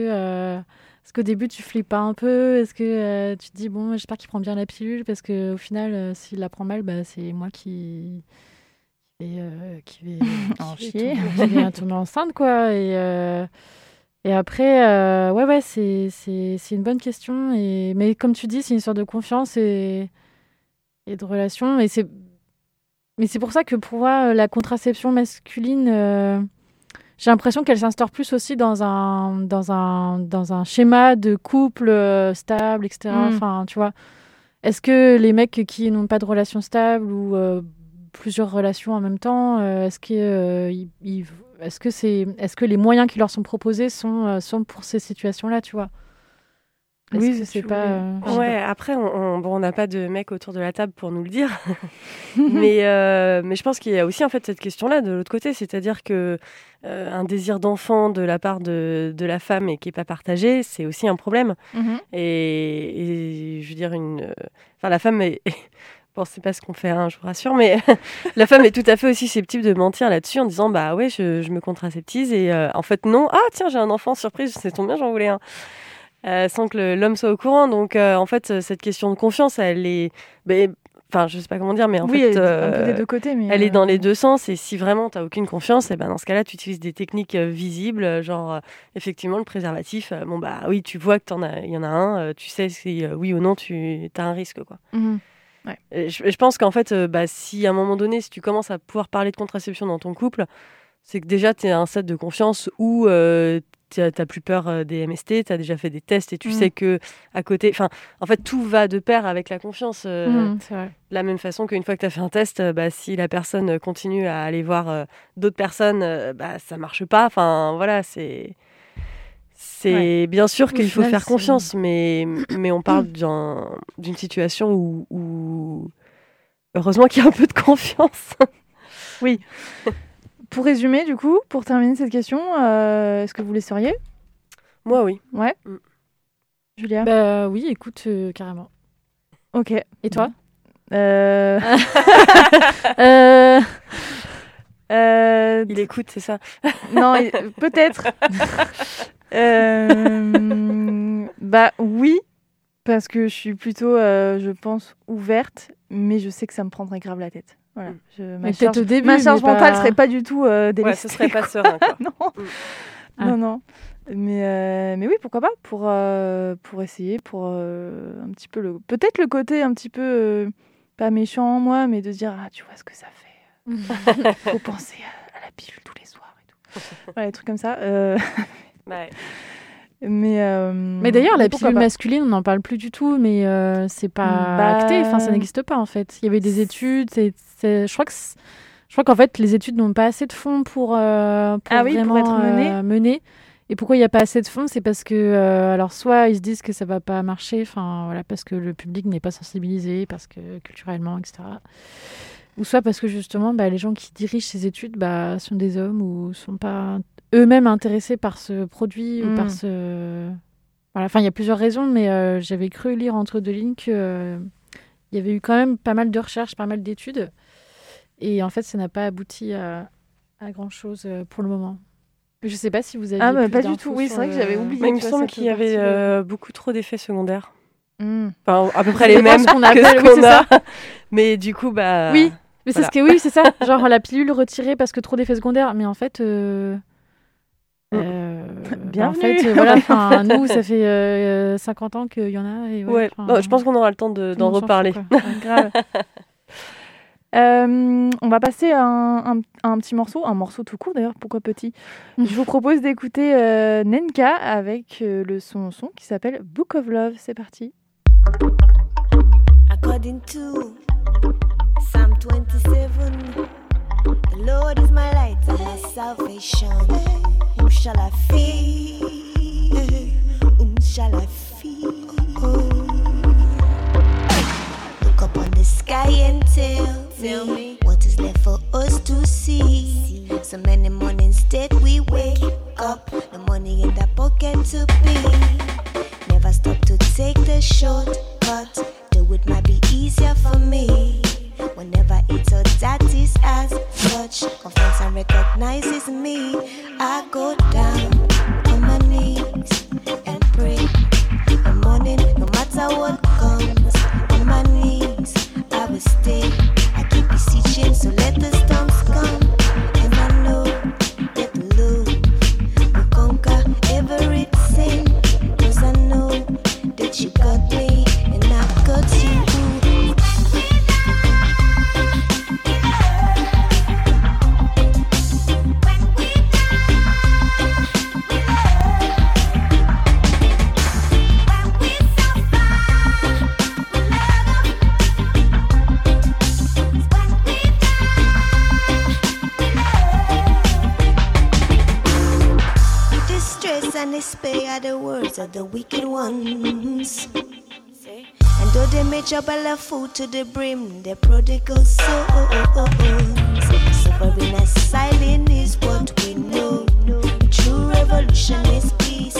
est-ce qu'au début tu flippes pas un peu? Est-ce que tu te dis bon, j'espère qu'il prend bien la pilule parce que au final, s'il la prend mal, bah, c'est moi qui vais, qui vais, En chier. qui vais (laughs) tomber (laughs) enceinte quoi. Et et après, euh, ouais, ouais, c'est c'est c'est une bonne question. Et mais comme tu dis, c'est une sorte de confiance et et de relation. Et c'est mais c'est pour ça que pour moi, la contraception masculine, euh, j'ai l'impression qu'elle s'instaure plus aussi dans un, dans un, dans un schéma de couple euh, stable, etc. Mm. Enfin, tu vois, est-ce que les mecs qui n'ont pas de relation stable ou euh, plusieurs relations en même temps, est-ce que, euh, ils- ils- est-ce que c'est, est-ce que les moyens qui leur sont proposés sont, euh, sont pour ces situations-là, tu vois? Oui, que c'est pas. oui. euh, je sais Ouais, après, on on- bon, on n'a pas de mec autour de la table pour nous le dire. (laughs) (laughs) mais, euh, mais je pense qu'il y a aussi en fait cette question-là de l'autre côté, c'est-à-dire que euh, un désir d'enfant de la part de, de la femme et qui n'est pas partagé, c'est aussi un problème. Mhm. Et, et je veux dire, une, euh, enfin, la femme est. Bon, c'est pas ce qu'on fait, hein, je vous rassure, mais (laughs) la femme est tout à fait aussi susceptible de mentir là-dessus en disant Bah ouais, je, je me contraceptise et euh, en fait, non. Ah, tiens, j'ai un enfant, surprise, c'est tombe bien, j'en voulais un. Euh, sans que l'homme soit au courant. Donc, euh, en fait, cette question de confiance, elle est. ben, Enfin, je sais pas comment dire, mais en oui, fait. un peu des deux côtés, mais... elle est dans les deux sens et si vraiment tu n'as aucune confiance, et ben dans ce cas-là, tu utilises des techniques visibles, genre effectivement le préservatif. bon bah oui, tu vois que t'en as, il y en a un, tu sais si oui ou non tu as un risque quoi. mhm. Ouais. Je, je pense qu'en fait, euh, bah, si à un moment donné, si tu commences à pouvoir parler de contraception dans ton couple, c'est que déjà tu es à un stade de confiance où euh, tu n'as plus peur euh, des MST, tu as déjà fait des tests et tu Mhm. sais que à côté, enfin, en fait, tout va de pair avec la confiance. euh, c'est vrai. de la même façon qu'une fois que tu as fait un test, bah, si la personne continue à aller voir d'autres personnes, bah, ça marche pas. Enfin, voilà, c'est. C'est bien sûr qu'il faut faire confiance, mais, mais on parle (clears throat) d'un- d'une situation où, où- Heureusement qu'il y a un peu de confiance. Oui. Pour résumer, du coup, pour terminer cette question, euh, est-ce que vous laisseriez? Moi, oui. Ouais. Mm. Julia? Bah oui, écoute, euh, carrément. Ok. Et toi? Euh... (laughs) Euh, euh, Il écoute, c'est ça. Non, peut-être. (laughs) Euh, Bah oui, parce que je suis plutôt, euh, je pense, ouverte, mais je sais que ça me prendrait grave la tête. Voilà. Mm. Je, ma Mais charge, peut-être au début, ma charge mais pas- mentale serait pas du tout euh, Ouais, délestée, ce serait pas serein. (laughs) non. Mm. Ah. non, non. Mais, euh, mais oui, pourquoi pas pour, euh, pour essayer, pour euh, un petit peu le. Peut-être le côté un petit peu. euh, pas méchant en moi, mais de dire Ah, tu vois ce que ça fait. (laughs) Faut penser à, à la pilule tous les soirs et tout. (laughs) Voilà, des trucs comme ça. Euh, Ouais. mais, euh, Mais d'ailleurs, la pourquoi pilule masculine, on n'en parle plus du tout, mais euh, c'est pas Bah, acté, enfin, ça n'existe pas en fait. Il y avait des études, c'est- c'est- je crois que c'est- je crois qu'en fait, les études n'ont pas assez de fonds pour, euh, pour Ah oui, pour vraiment être menées. euh, menées. Et pourquoi il n'y a pas assez de fonds? C'est parce que, euh, alors, soit ils se disent que ça va pas marcher, enfin, voilà, parce que le public n'est pas sensibilisé, parce que culturellement, etc. Ou soit parce que justement, bah, les gens qui dirigent ces études bah, sont des hommes ou sont pas eux-mêmes intéressés par ce produit ou Mm. par ce. Voilà, enfin, il y a plusieurs raisons, mais euh, j'avais cru lire entre deux lignes qu'il y avait eu quand même pas mal de recherches, pas mal d'études. Et en fait, ça n'a pas abouti à, à grand chose pour le moment. Je sais pas si vous avez. Ah, mais pas du tout. Oui, c'est vrai que j'avais oublié. Mais il me semble qu'il y avait euh, beaucoup trop d'effets secondaires. Hmm. Enfin, à peu près les mêmes qu'on que appelle- ce oui, a. ça. (laughs) Mais du coup, bah. Oui, mais c'est ce que oui, c'est ça. Genre la pilule retirée parce que trop d'effets secondaires. Mais en fait, euh, euh, (laughs) bah, en Bienvenue. fait, euh, voilà. Enfin, (laughs) nous, ça fait euh, 50 ans qu'il y en a. Et voilà, Ouais, je pense qu'on aura le temps d'en fout, reparler. grave. (laughs) Euh, on va passer à un, un- un petit morceau, un morceau tout court d'ailleurs, pourquoi petit? Je vous propose d'écouter euh, Nenka avec euh, le son son qui s'appelle Book of Love. C'est parti. According to Psalm 27, the Lord is my light and my salvation. Shall I fear? Whom shall I fear? Look up on the sky and tell, tell me what is left for us to see. So many mornings that we wake up, the money in the pocket to pay. Never stop to take the shortcut. Do it might be easier for me. Whenever it's a is as such. Confess and recognizes me. I go down on my knees and pray. The morning, no matter what comes, on my knees I will stay. I keep beseeching, so let the are the words of the wicked ones. And though they may trouble of food to the brim, they're prodigal souls. Suffering as silent is what we know. True revolution is peace.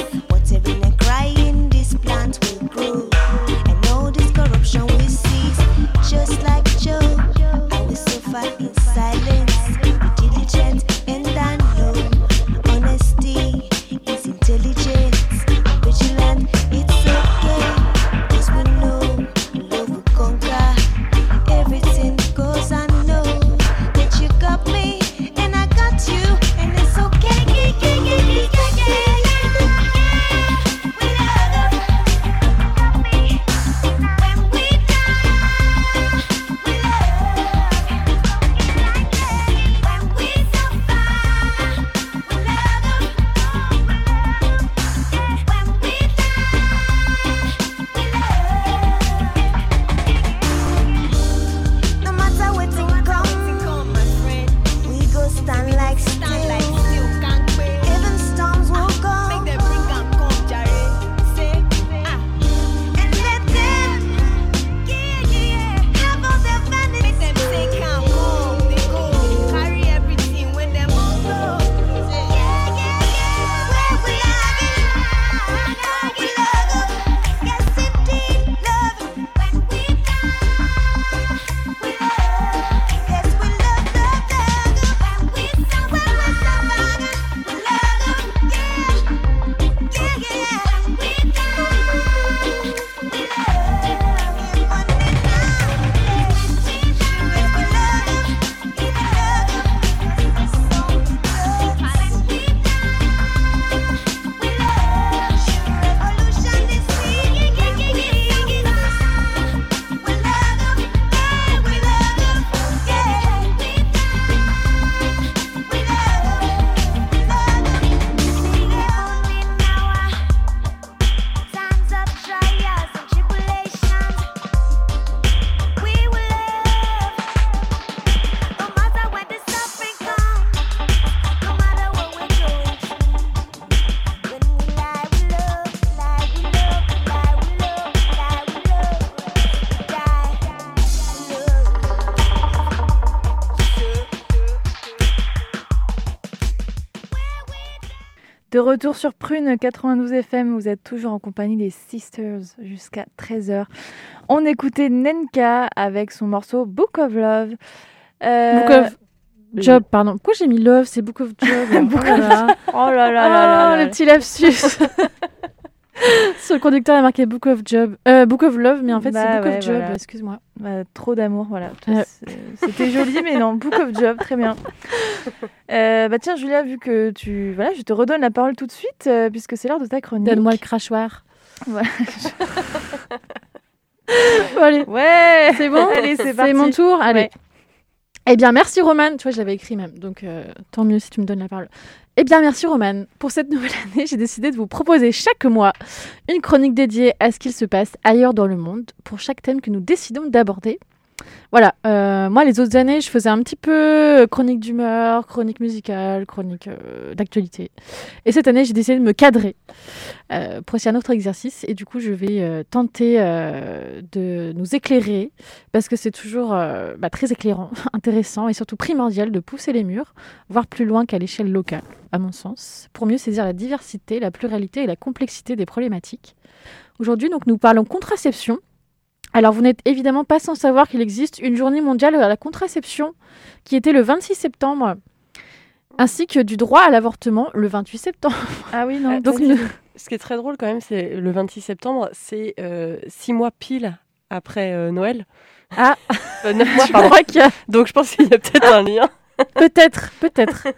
De retour sur Prune 92 FM, vous êtes toujours en compagnie des Sisters jusqu'à 13h. On écoutait Nenka avec son morceau Book of Love. Euh, Book of Job, pardon. Pourquoi j'ai mis Love? C'est Book of Job. (laughs) Book oh là là. Oh là là là Oh, là là. le petit lapsus. (laughs) (laughs) Sur le conducteur, il y a marqué Book of Job. Euh, Book of Love, mais en fait, Bah c'est Book ouais, of Job. voilà. Excuse-moi. Bah, trop d'amour, voilà. C'est- C'était joli, mais non, Book of Job, très bien. (laughs) Euh, bah tiens, Julia, vu que tu... Voilà, je te redonne la parole tout de suite, euh, puisque c'est l'heure de ta chronique. Donne-moi le crachoir. Voilà. (laughs) Bon, allez. Ouais C'est bon Allez, c'est parti. mon tour Allez. Ouais. Eh bien, merci Romane. Tu vois, je l'avais écrit même, donc euh, tant mieux si tu me donnes la parole. Eh bien, merci Romane. Pour cette nouvelle (laughs) année, j'ai décidé de vous proposer chaque mois une chronique dédiée à ce qu'il se passe ailleurs dans le monde pour chaque thème que nous décidons d'aborder. Voilà, euh, moi les autres années, je faisais un petit peu euh, chronique d'humeur, chronique musicale, chronique euh, d'actualité. Et cette année, j'ai décidé de me cadrer euh, pour essayer un autre exercice. Et du coup, je vais tenter de nous éclairer parce que c'est toujours bah, très éclairant, (laughs) intéressant et surtout primordial de pousser les murs, voire plus loin qu'à l'échelle locale, à mon sens, pour mieux saisir la diversité, la pluralité et la complexité des problématiques. Aujourd'hui, donc, nous parlons contraception. Alors, vous n'êtes évidemment pas sans savoir qu'il existe une journée mondiale à la contraception qui était le 26 septembre, ainsi que du droit à l'avortement le 28 septembre. Ah oui, non. Donc, Ce qui est très drôle quand même, c'est le 26 septembre, c'est euh, six mois pile après euh, Noël. Ah, Euh, neuf mois, (laughs) je pardon. crois qu'il y a Donc je pense qu'il y a peut-être un lien. Peut-être, peut-être. (laughs)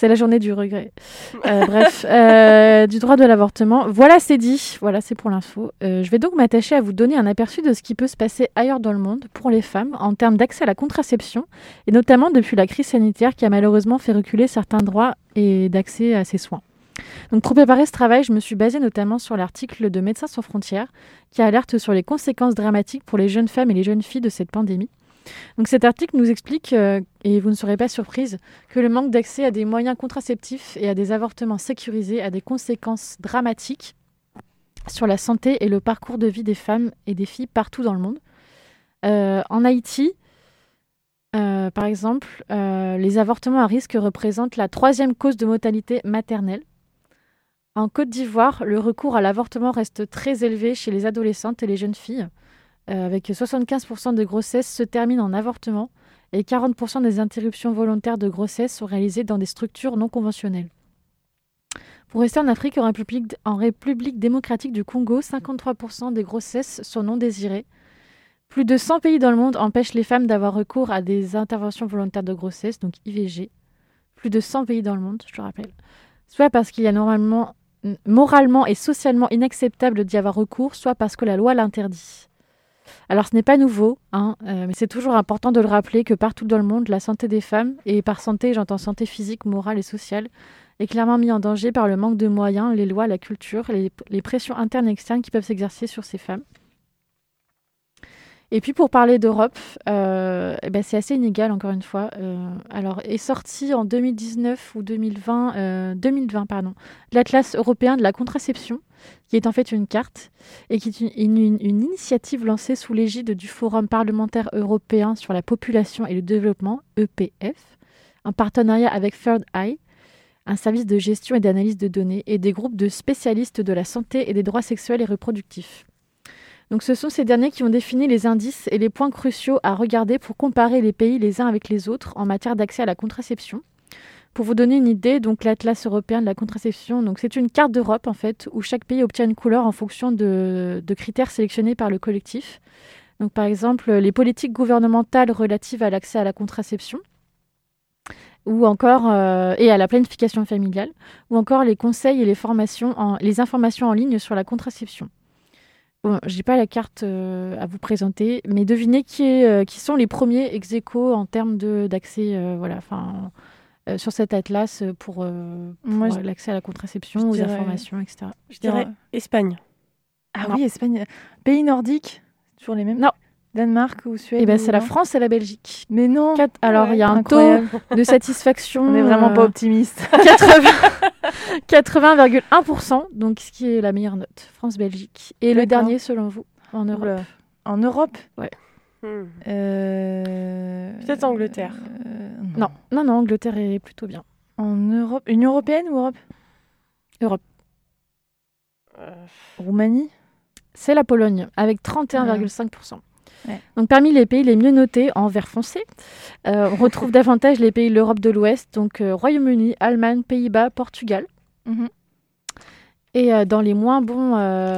C'est la journée du regret. (laughs) Euh, bref, euh, du droit de l'avortement. Voilà, c'est dit. Voilà, c'est pour l'info. Euh, je vais donc m'attacher à vous donner un aperçu de ce qui peut se passer ailleurs dans le monde pour les femmes en termes d'accès à la contraception, et notamment depuis la crise sanitaire qui a malheureusement fait reculer certains droits et d'accès à ces soins. Donc pour préparer ce travail, je me suis basée notamment sur l'article de Médecins sans frontières qui alerte sur les conséquences dramatiques pour les jeunes femmes et les jeunes filles de cette pandémie. Donc cet article nous explique, euh, et vous ne serez pas surprise, que le manque d'accès à des moyens contraceptifs et à des avortements sécurisés a des conséquences dramatiques sur la santé et le parcours de vie des femmes et des filles partout dans le monde. Euh, en Haïti, euh, par exemple, les avortements à risque représentent la troisième cause de mortalité maternelle. En Côte d'Ivoire, le recours à l'avortement reste très élevé chez les adolescentes et les jeunes filles, avec 75% de grossesses se terminent en avortement et 40% des interruptions volontaires de grossesse sont réalisées dans des structures non conventionnelles. Pour rester en Afrique, en République, en République démocratique du Congo, 53% des grossesses sont non désirées. Plus de 100 pays dans le monde empêchent les femmes d'avoir recours à des interventions volontaires de grossesse, donc IVG. Plus de 100 pays dans le monde, je te rappelle. Soit parce qu'il y a normalement, moralement et socialement inacceptable d'y avoir recours, soit parce que la loi l'interdit. Alors ce n'est pas nouveau, hein, euh, mais c'est toujours important de le rappeler que partout dans le monde, la santé des femmes, et par santé j'entends santé physique, morale et sociale, est clairement mise en danger par le manque de moyens, les lois, la culture, les, les pressions internes et externes qui peuvent s'exercer sur ces femmes. Et puis pour parler d'Europe, euh, eh ben c'est assez inégal encore une fois. Euh, alors est sorti en 2019 ou 2020, euh, 2020 pardon, l'Atlas européen de la contraception, qui est en fait une carte et qui est une, initiative lancée sous l'égide du Forum parlementaire européen sur la population et le développement (EPF), en partenariat avec Third Eye, un service de gestion et d'analyse de données et des groupes de spécialistes de la santé et des droits sexuels et reproductifs. Donc ce sont ces derniers qui ont défini les indices et les points cruciaux à regarder pour comparer les pays les uns avec les autres en matière d'accès à la contraception. Pour vous donner une idée, donc l'Atlas européen de la contraception, donc c'est une carte d'Europe en fait où chaque pays obtient une couleur en fonction de, critères sélectionnés par le collectif. Par exemple les politiques gouvernementales relatives à l'accès à la contraception ou encore euh, et à la planification familiale, ou encore les conseils et les formations, les informations en ligne sur la contraception. Bon, j'ai pas la carte euh, à vous présenter, mais devinez qui, est, euh, qui sont les premiers ex aequo en termes d'accès, euh, voilà, enfin, sur cet atlas pour, l'accès à la contraception, aux dirais- informations, etc. Je dirais Espagne. Ah Non. oui, Espagne. Pays nordique, toujours les mêmes Non. Danemark ou Suède Et ben c'est la France et la Belgique. Mais non. Quatre- Alors il y a un Incroyable. taux de satisfaction. (laughs) On n'est vraiment pas euh, optimiste. (laughs) 80 80,1%, donc ce qui est la meilleure note, France-Belgique. Et le dernier, selon vous, en Europe Oula. En Europe Ouais. Hmm. Euh, Peut-être Angleterre. euh, Non, non, non, Angleterre est plutôt bien. En Europe Union Européenne ou Europe? Europe. Euh, Roumanie? C'est la Pologne, avec 31,5%. Ouais. Donc parmi les pays les mieux notés en vert foncé, euh, on (laughs) retrouve davantage les pays de l'Europe de l'Ouest, donc euh, Royaume-Uni, Allemagne, Pays-Bas, Portugal. Mhm. Et euh, dans, les moins bons,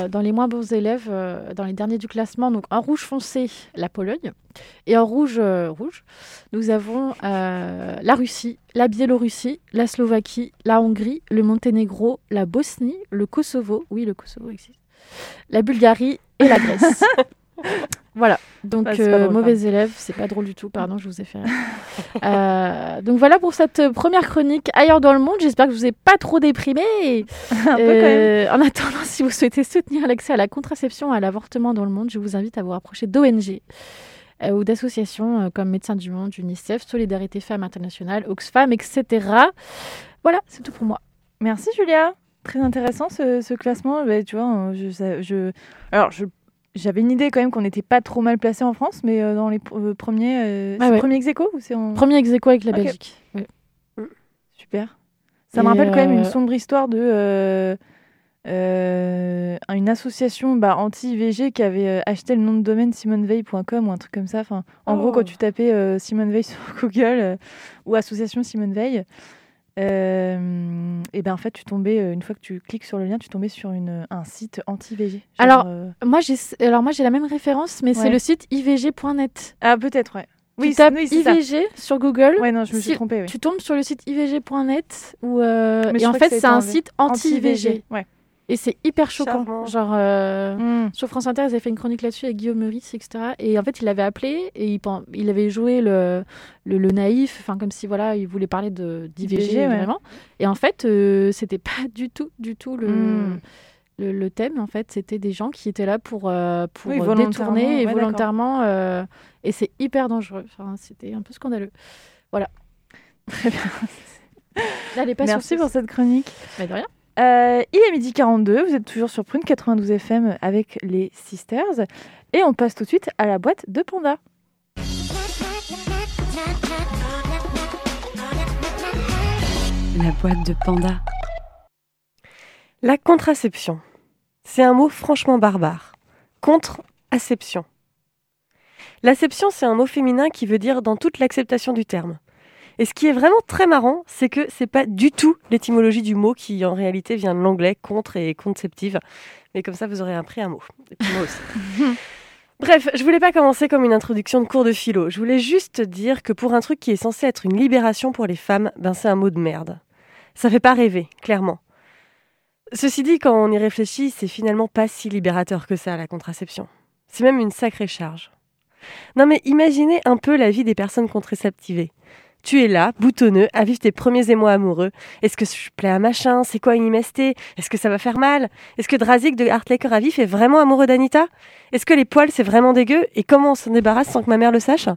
dans les moins bons élèves, dans les derniers du classement, donc en rouge foncé, la Pologne. Et en rouge, rouge nous avons la Russie, la Biélorussie, la Slovaquie, la Hongrie, le Monténégro, la Bosnie, le Kosovo. Oui, le Kosovo existe. La Bulgarie et la Grèce. (laughs) voilà. Donc, euh, drôle, mauvais élève, c'est pas drôle du tout, pardon, je vous ai fait. (laughs) Euh, donc voilà pour cette euh, première chronique ailleurs dans le monde. J'espère que je vous ai pas trop déprimé. (laughs) Euh, en attendant, si vous souhaitez soutenir l'accès à la contraception et à l'avortement dans le monde, je vous invite à vous rapprocher d'ONG ou d'associations comme Médecins du Monde, UNICEF, Solidarité Femmes Internationale, Oxfam, etc. Voilà, c'est tout pour moi. Merci Julia. Très intéressant ce, ce classement. Bah, tu vois, je, je... alors je j'avais une idée quand même qu'on n'était pas trop mal placé en France, mais euh, dans les euh, premiers, Ah ouais. premier ex ou c'est en Premier ex avec la. Belgique. Ouais. Super. Ça me rappelle quand même une sombre histoire de euh, une association bah, anti-IVG qui avait euh, acheté le nom de domaine simonveil.com ou un truc comme ça. Enfin, en Oh. gros, quand tu tapais euh, Simone Veil (laughs) sur Google ou association Simone Veil, euh, et ben en fait, tu tombais euh, une fois que tu cliques sur le lien, tu tombais sur une, un site anti-IVG. Alors, euh, moi, j'ai alors moi j'ai la même référence, mais c'est le site ivg.net. ah peut-être ouais. Oui, tu c'est- tapes oui, ça. IVG sur Google. Ouais, non, je me suis Si- trompée. oui. Tu tombes sur le site ivg.net où, euh, et en fait c'est un site anti-IVG. Ouais. Et c'est hyper choquant. Charmant. Genre, euh, Mm. sur France Inter, ils avaient fait une chronique là-dessus avec Guillaume Meurice, etc. Et en fait, il l'avait appelé et il, il avait joué le, le, le naïf, enfin comme si voilà, il voulait parler de d'IVG IVG, ouais. vraiment. Et en fait, euh, c'était pas (laughs) du tout, du tout le. Mm. Le, le thème, en fait, c'était des gens qui étaient là pour, euh, pour Oui, détourner et ouais, volontairement. euh, et c'est hyper dangereux. Enfin, c'était un peu scandaleux. Voilà. Très bien. Allez, pas Merci pour cette chronique. Mais de rien. Euh, il est midi 42, vous êtes toujours sur Prune 92 FM avec les Sisters. Et on passe tout de suite à la boîte de Panda. La boîte de panda. La contraception. C'est un mot franchement barbare. Contre-acception. L'acception, c'est un mot féminin qui veut dire dans toute l'acceptation du terme. Et ce qui est vraiment très marrant, c'est que c'est pas du tout l'étymologie du mot qui en réalité vient de l'anglais contre et conceptive. Mais comme ça, vous aurez appris un mot. Et puis moi aussi. (laughs) Bref, je voulais pas commencer comme une introduction de cours de philo. Je voulais juste dire que pour un truc qui est censé être une libération pour les femmes, ben c'est un mot de merde. Ça fait pas rêver, clairement. Ceci dit, quand on y réfléchit, c'est finalement pas si libérateur que ça, la contraception. C'est même une sacrée charge. Non mais imaginez un peu la vie des personnes contraceptivées. Tu es là, boutonneux, à vivre tes premiers émois amoureux. Est-ce que je plais à machin C'est quoi une IMST Est-ce que ça va faire mal? Est-ce que Drazik de Heartlaker à vif est vraiment amoureux d'Anita? Est-ce que les poils c'est vraiment dégueu? Et comment on s'en débarrasse sans que ma mère le sache?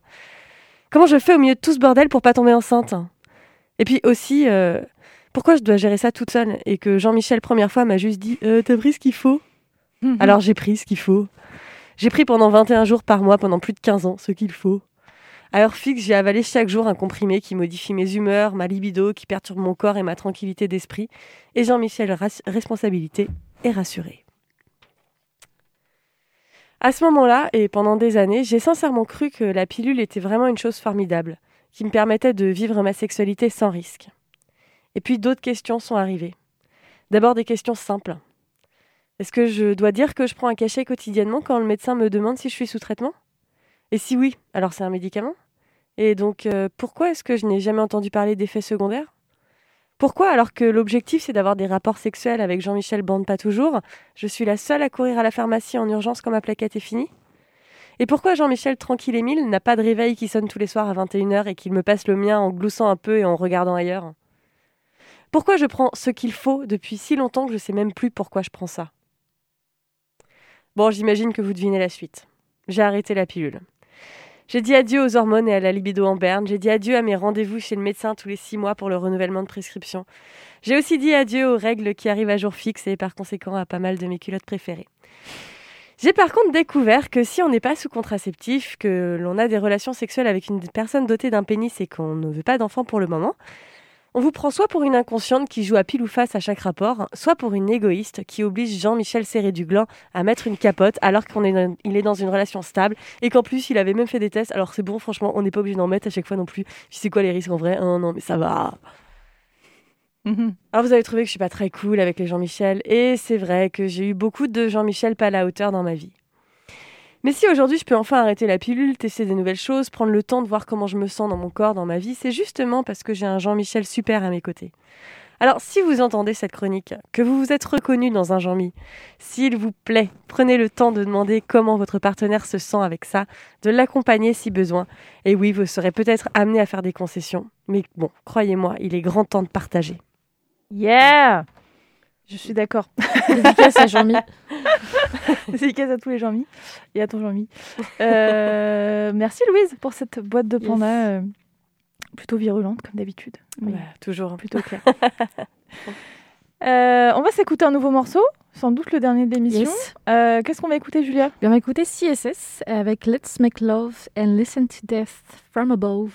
Comment je fais au milieu de tout ce bordel pour pas tomber enceinte? Et puis aussi, euh, pourquoi je dois gérer ça toute seule et que Jean-Michel, première fois, m'a juste dit euh, T'as pris ce qu'il faut? Alors j'ai pris ce qu'il faut. J'ai pris pendant 21 jours par mois, pendant plus de 15 ans, ce qu'il faut. À heure fixe, j'ai avalé chaque jour un comprimé qui modifie mes humeurs, ma libido, qui perturbe mon corps et ma tranquillité d'esprit. Et Jean-Michel, responsabilité, est rassuré. À ce moment-là, et pendant des années, j'ai sincèrement cru que la pilule était vraiment une chose formidable, qui me permettait de vivre ma sexualité sans risque. Et puis d'autres questions sont arrivées. D'abord des questions simples. Est-ce que je dois dire que je prends un cachet quotidiennement quand le médecin me demande si je suis sous traitement? Et si oui, alors c'est un médicament? Et donc euh, pourquoi est-ce que je n'ai jamais entendu parler d'effets secondaires? Pourquoi alors que l'objectif c'est d'avoir des rapports sexuels avec Jean-Michel Bande pas toujours, je suis la seule à courir à la pharmacie en urgence quand ma plaquette est finie? Et pourquoi Jean-Michel Tranquille Émile n'a pas de réveil qui sonne tous les soirs à 21h et qu'il me passe le mien en gloussant un peu et en regardant ailleurs? Pourquoi je prends ce qu'il faut depuis si longtemps que je sais même plus pourquoi je prends ça? Bon, j'imagine que vous devinez la suite. J'ai arrêté la pilule. J'ai dit adieu aux hormones et à la libido en berne. J'ai dit adieu à mes rendez-vous chez le médecin tous les six mois pour le renouvellement de prescription. J'ai aussi dit adieu aux règles qui arrivent à jour fixe et par conséquent à pas mal de mes culottes préférées. J'ai par contre découvert que si on n'est pas sous contraceptif, que l'on a des relations sexuelles avec une personne dotée d'un pénis et qu'on ne veut pas d'enfant pour le moment, On vous prend soit pour une inconsciente qui joue à pile ou face à chaque rapport, soit pour une égoïste qui oblige Jean-Michel Serré-Duglan à mettre une capote alors qu'il est, dans- il est dans une relation stable et qu'en plus il avait même fait des tests. Alors c'est bon, franchement, on n'est pas obligé d'en mettre à chaque fois non plus. Puis c'est quoi les risques en vrai? Hein, Non, mais ça va. Alors vous avez trouvé que je suis pas très cool avec les Jean-Michel et c'est vrai que j'ai eu beaucoup de Jean-Michel pas à la hauteur dans ma vie. Mais si aujourd'hui je peux enfin arrêter la pilule, tester des nouvelles choses, prendre le temps de voir comment je me sens dans mon corps, dans ma vie, c'est justement parce que j'ai un Jean-Michel super à mes côtés. Alors si vous entendez cette chronique, que vous vous êtes reconnu dans un Jean-Mi, s'il vous plaît, prenez le temps de demander comment votre partenaire se sent avec ça, de l'accompagner si besoin. Et oui, vous serez peut-être amené à faire des concessions, mais bon, croyez-moi, il est grand temps de partager. Yeah Je suis d'accord. (laughs) Dédicace à Jean-Mi. (laughs) Dédicace à tous les Jean-Mi et à ton Jean-Mi. Euh, merci Louise pour cette boîte de panda euh, plutôt virulente comme d'habitude. mais Ouais, toujours. Plutôt clair. (laughs) Euh, on va s'écouter un nouveau morceau, sans doute le dernier de l'émission. Yes. Qu'est-ce qu'on va écouter, Julia? On va écouter CSS avec Let's Make Love and Listen to Death from Above.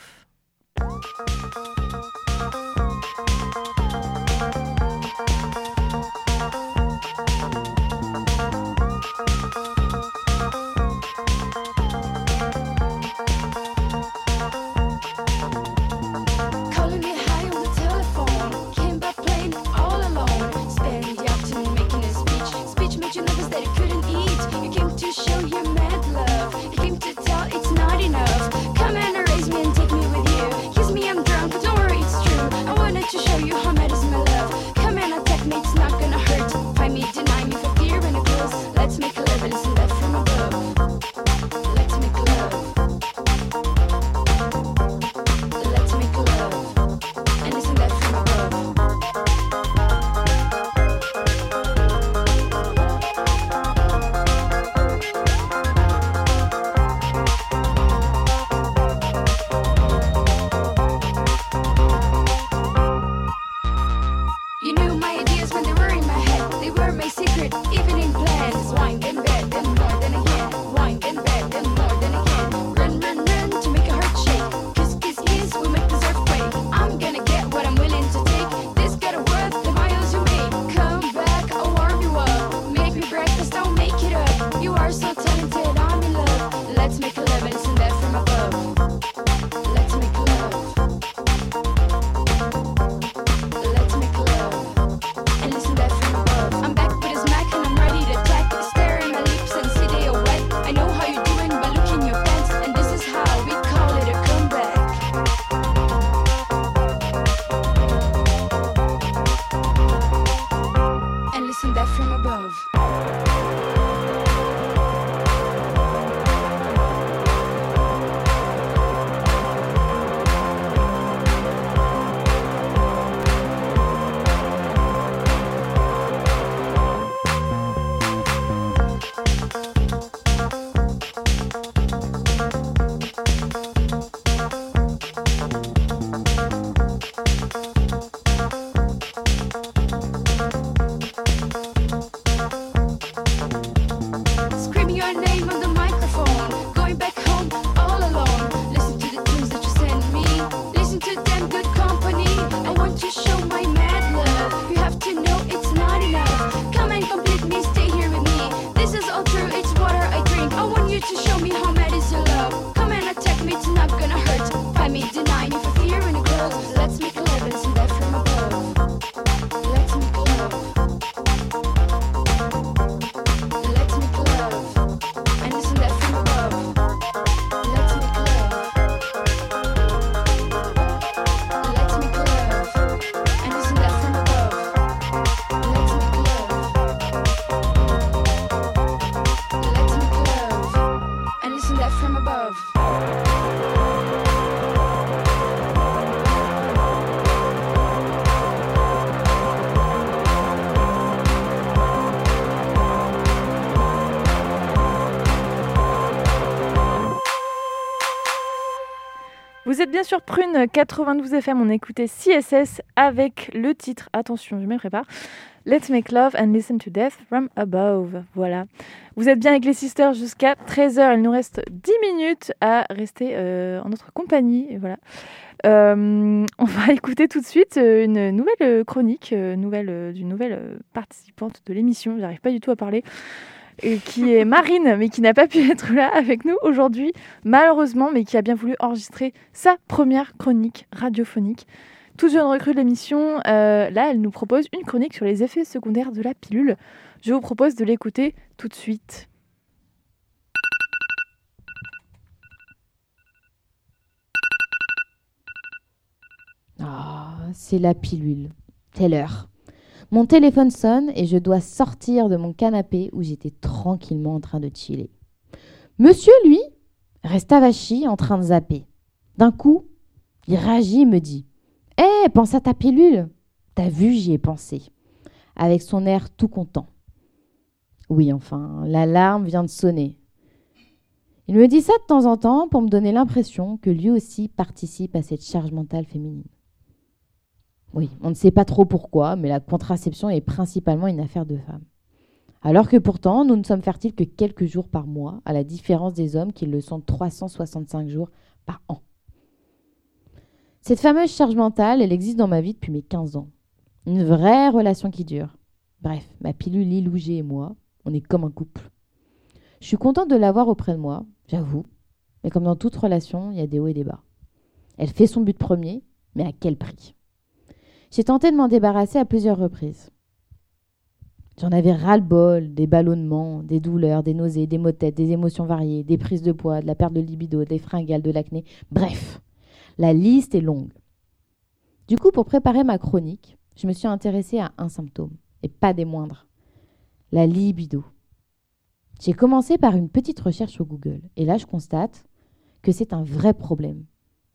Bien sur Prune 92 FM, on écoutait CSS avec le titre, attention, je me prépare, Let's make love and listen to death from above. Voilà. Vous êtes bien avec les sisters jusqu'à 13h. Il nous reste 10 minutes à rester euh, en notre compagnie. Voilà. Euh, on va (laughs) écouter tout de suite euh, une nouvelle chronique, nouvelle, d'une nouvelle participante de l'émission. J'arrive pas du tout à parler. Qui est Marine, mais qui n'a pas pu être là avec nous aujourd'hui, malheureusement, mais qui a bien voulu enregistrer sa première chronique radiophonique. Toute jeune recrue de l'émission, euh, là, elle nous propose une chronique sur les effets secondaires de la pilule. Je vous propose de l'écouter tout de suite. Ah, c'est la pilule. Telle heure. Mon téléphone sonne et je dois sortir de mon canapé où j'étais tranquillement en train de chiller. Monsieur, lui, reste avachi en train de zapper. D'un coup, il réagit et me dit Hé, pense à ta pilule T'as vu, j'y ai pensé. Avec son air tout content. Oui, enfin, l'alarme vient de sonner. Il me dit ça de temps en temps pour me donner l'impression que lui aussi participe à cette charge mentale féminine. Oui, on ne sait pas trop pourquoi, mais la contraception est principalement une affaire de femmes. Alors que pourtant, nous ne sommes fertiles que quelques jours par mois, à la différence des hommes qui le sont 365 jours par an. Cette fameuse charge mentale, elle existe dans ma vie depuis mes 15 ans. Une vraie relation qui dure. Bref, ma pilule Lilougé et moi, on est comme un couple. Je suis contente de l'avoir auprès de moi, j'avoue. Mais comme dans toute relation, il y a des hauts et des bas. Elle fait son but premier, mais à quel prix? J'ai tenté de m'en débarrasser à plusieurs reprises. J'en avais ras-le-bol, des ballonnements, des douleurs, des nausées, des maux de tête, des émotions variées, des prises de poids, de la perte de libido, des fringales, de l'acné. Bref, la liste est longue. Du coup, pour préparer ma chronique, je me suis intéressée à un symptôme, et pas des moindres. La libido. J'ai commencé par une petite recherche sur Google, et là je constate que c'est un vrai problème,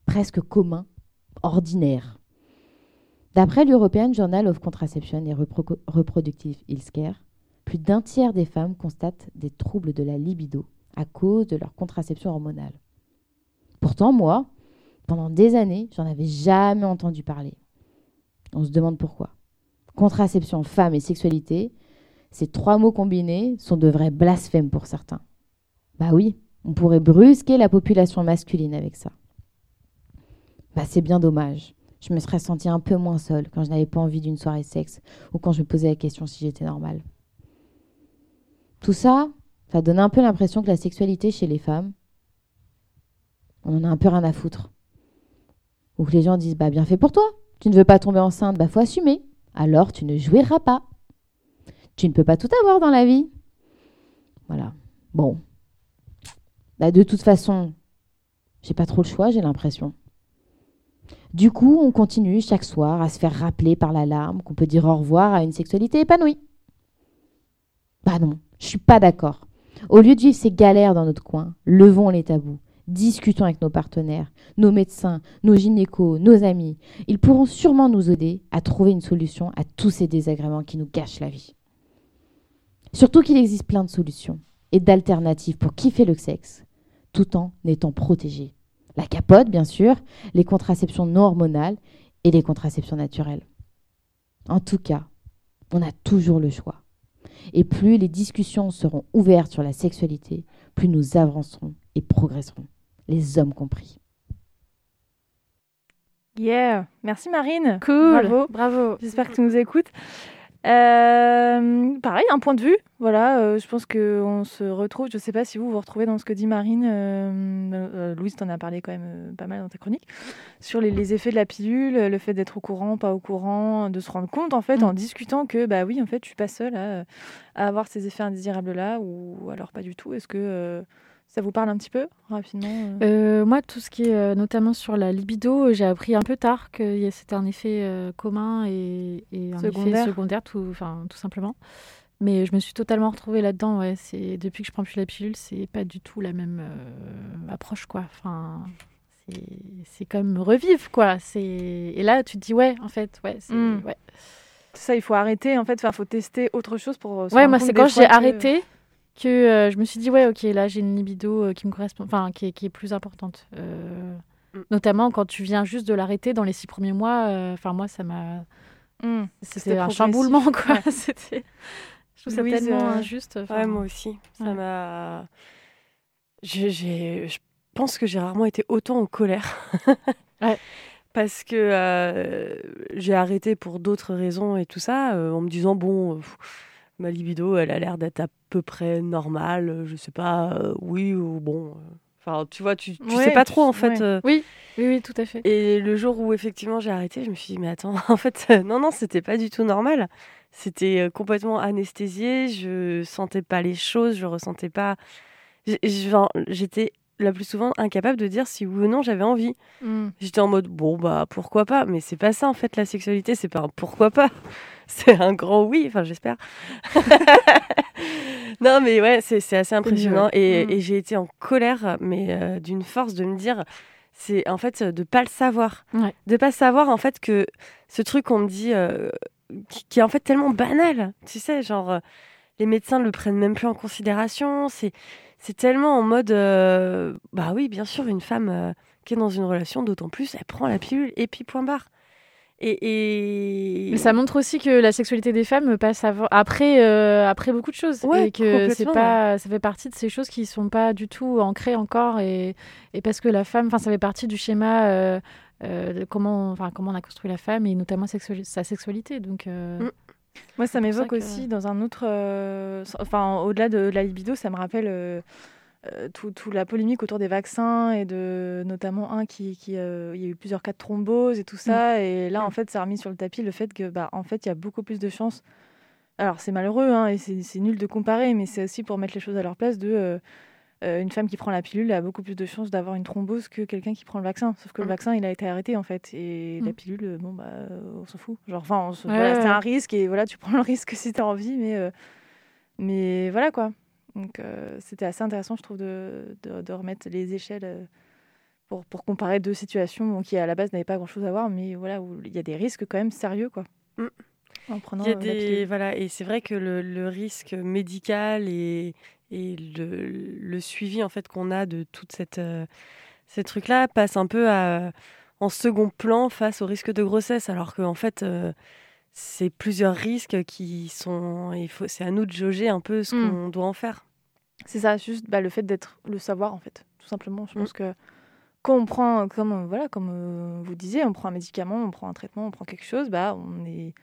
presque commun, ordinaire. D'après l'European Journal of Contraception et Repro- Reproductive Healthcare, plus d'un tiers des femmes constatent des troubles de la libido à cause de leur contraception hormonale. Pourtant, moi, pendant des années, j'en avais jamais entendu parler. On se demande pourquoi. Contraception, femme et sexualité, ces trois mots combinés sont de vrais blasphèmes pour certains. Bah oui, on pourrait brusquer la population masculine avec ça. Bah c'est bien dommage. Je me serais sentie un peu moins seule quand je n'avais pas envie d'une soirée sexe ou quand je me posais la question si j'étais normale. Tout ça, ça donne un peu l'impression que la sexualité chez les femmes, on en a un peu rien à foutre. Ou que les gens disent bah bien fait pour toi. Tu ne veux pas tomber enceinte, bah faut assumer. Alors tu ne jouiras pas. Tu ne peux pas tout avoir dans la vie. Voilà. Bon. Bah, de toute façon, j'ai pas trop le choix, j'ai l'impression. Du coup, on continue chaque soir à se faire rappeler par l'alarme qu'on peut dire au revoir à une sexualité épanouie. Bah non, je suis pas d'accord. Au lieu de vivre ces galères dans notre coin, levons les tabous. Discutons avec nos partenaires, nos médecins, nos gynécos, nos amis. Ils pourront sûrement nous aider à trouver une solution à tous ces désagréments qui nous gâchent la vie. Surtout qu'il existe plein de solutions et d'alternatives pour kiffer le sexe, tout en étant protégé. La capote, bien sûr, les contraceptions non hormonales et les contraceptions naturelles. En tout cas, on a toujours le choix. Et plus les discussions seront ouvertes sur la sexualité, plus nous avancerons et progresserons, les hommes compris. Yeah, merci Marine. Cool. Bravo. Bravo. J'espère que tu nous écoutes. Euh, pareil, un point de vue. Voilà, euh, je pense qu'on se retrouve. Je ne sais pas si vous vous retrouvez dans ce que dit Marine. Euh, euh, Louise, t'en as parlé quand même pas mal dans ta chronique sur les, les effets de la pilule, le fait d'être au courant, pas au courant, de se rendre compte en fait en discutant que bah oui, en fait, je suis pas seule à, à avoir ces effets indésirables là ou alors pas du tout. Est-ce que ça vous parle un petit peu rapidement euh Euh, moi, tout ce qui est euh, notamment sur la libido, j'ai appris un peu tard que c'était un effet commun et, et un Secondaire. effet secondaire, tout, enfin, tout simplement. Mais je me suis totalement retrouvée là-dedans. Ouais. C'est depuis que je prends plus la pilule, c'est pas du tout la même euh, approche, quoi. Enfin, c'est même revivre, quoi. C'est et là, tu te dis ouais, en fait, ouais, c'est Mm. ouais. C'est ça, il faut arrêter en fait. Enfin, faut tester autre chose pour. Ouais, moi, c'est quand j'ai arrêté que euh, je me suis dit, ouais, ok, là, j'ai une libido euh, qui me correspond, enfin, qui est, qui est plus importante. Euh, Notamment quand tu viens juste de l'arrêter dans les six premiers mois. Enfin, moi, ça m'a Mm. C'était un chamboulement, quoi. Ouais. (laughs) C'était. Je trouve ça tellement injuste. Ouais, moi aussi. Ça ouais. m'a. Je, je pense que j'ai rarement été autant en colère. (laughs) Ouais. Parce que euh, j'ai arrêté pour d'autres raisons et tout ça, euh, en me disant bon, pff, ma libido, elle a l'air d'être à peu près normale. euh, Je sais pas, euh, oui ou bon. euh. Enfin, tu vois, tu, tu Ouais, sais pas trop en fait. ouais. euh, Oui, oui, oui, tout à fait. et le jour où effectivement j'ai arrêté, je me suis dit, mais attends, (laughs) en fait, euh, non, non, c'était pas du tout normal. C'était complètement anesthésié, je sentais pas les choses, je ressentais pas. J'étais la plus souvent incapable de dire si oui ou non j'avais envie. Mm. J'étais en mode, bon, bah pourquoi pas, mais c'est pas ça en fait la sexualité, c'est pas un pourquoi pas, (laughs) c'est un grand oui, enfin j'espère. (laughs) non, mais ouais, c'est assez impressionnant. Et, Mm. et j'ai été en colère, mais euh, d'une force de me dire, c'est en fait de pas le savoir. Ouais. De pas savoir en fait que ce truc qu'on me dit, euh, qui, qui est en fait tellement banal, tu sais, genre euh, les médecins le prennent même plus en considération. C'est c'est tellement en mode, bah oui, bien sûr, une femme qui est dans une relation, d'autant plus, elle prend la pilule et puis point barre. Et, et... Mais ça montre aussi que la sexualité des femmes passe avant, après, euh, après beaucoup de choses. Ouais, et que c'est pas, ça fait partie de ces choses qui sont pas du tout ancrées encore. Et, et parce que la femme, enfin, ça fait partie du schéma euh, euh, de comment, on a construit la femme et notamment sa sexualité. Donc, euh, Mm. Moi, ça m'évoque que- aussi dans un autre. euh, Enfin, au-delà de la libido, ça me rappelle euh, euh, tout, la polémique autour des vaccins et de notamment un qui. qui euh, il y a eu plusieurs cas de thrombose et tout ça. Et là, en fait, ça a remis sur le tapis le fait que, bah, en fait, il y a beaucoup plus de chances. Alors, c'est malheureux hein, et c'est nul de comparer, mais c'est aussi pour mettre les choses à leur place de. euh, une femme qui prend la pilule a beaucoup plus de chances d'avoir une thrombose que quelqu'un qui prend le vaccin. Sauf que le Mm. vaccin, il a été arrêté en fait. Et la Mm. pilule, bon, bah, on s'en fout. Genre, enfin, on se- Ouais, voilà, c'est un risque et voilà, tu prends le (laughs) risque si tu as envie, mais, mais voilà quoi. Donc, euh, c'était assez intéressant, je trouve, de, de, de remettre les échelles euh, pour, pour comparer deux situations bon, qui, à la base, n'avaient pas grand chose à voir, mais voilà, où il y a des risques quand même sérieux quoi. Mm. En prenant Il y a des voilà et c'est vrai que le, le risque médical et, et le, le suivi en fait qu'on a de toute cette euh, ces trucs là passe un peu à- en second plan face au risque de grossesse alors qu'en fait euh, c'est plusieurs risques qui sont il faut c'est à nous de jauger un peu ce Mm. qu'on doit en faire. C'est ça, juste bah, le fait d'être le savoir en fait, tout simplement. Je Mm. pense que quand on prend, comme voilà, comme euh, vous disiez, on prend un médicament, on prend un traitement, on prend quelque chose, bah on est.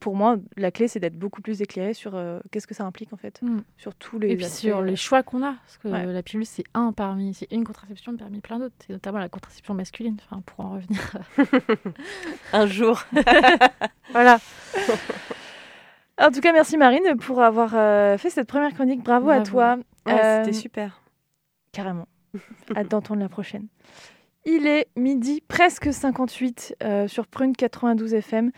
Pour moi, la clé c'est d'être beaucoup plus éclairé sur euh, qu'est-ce que ça implique en fait, Mm. sur tous les. Et puis aspects, sur euh, les choix qu'on a, parce que Ouais. la pilule c'est un parmi, c'est une contraception parmi plein d'autres, c'est notamment la contraception masculine. Enfin, pour en revenir. (laughs) Un jour. (laughs) Voilà. (laughs) en tout cas, merci Marine pour avoir euh, fait cette première chronique. Bravo, à toi. Ouais, Euh, c'était super. Carrément. Hâte d'entendre la prochaine. Il est midi presque 58 euh, sur Prune 92 FM.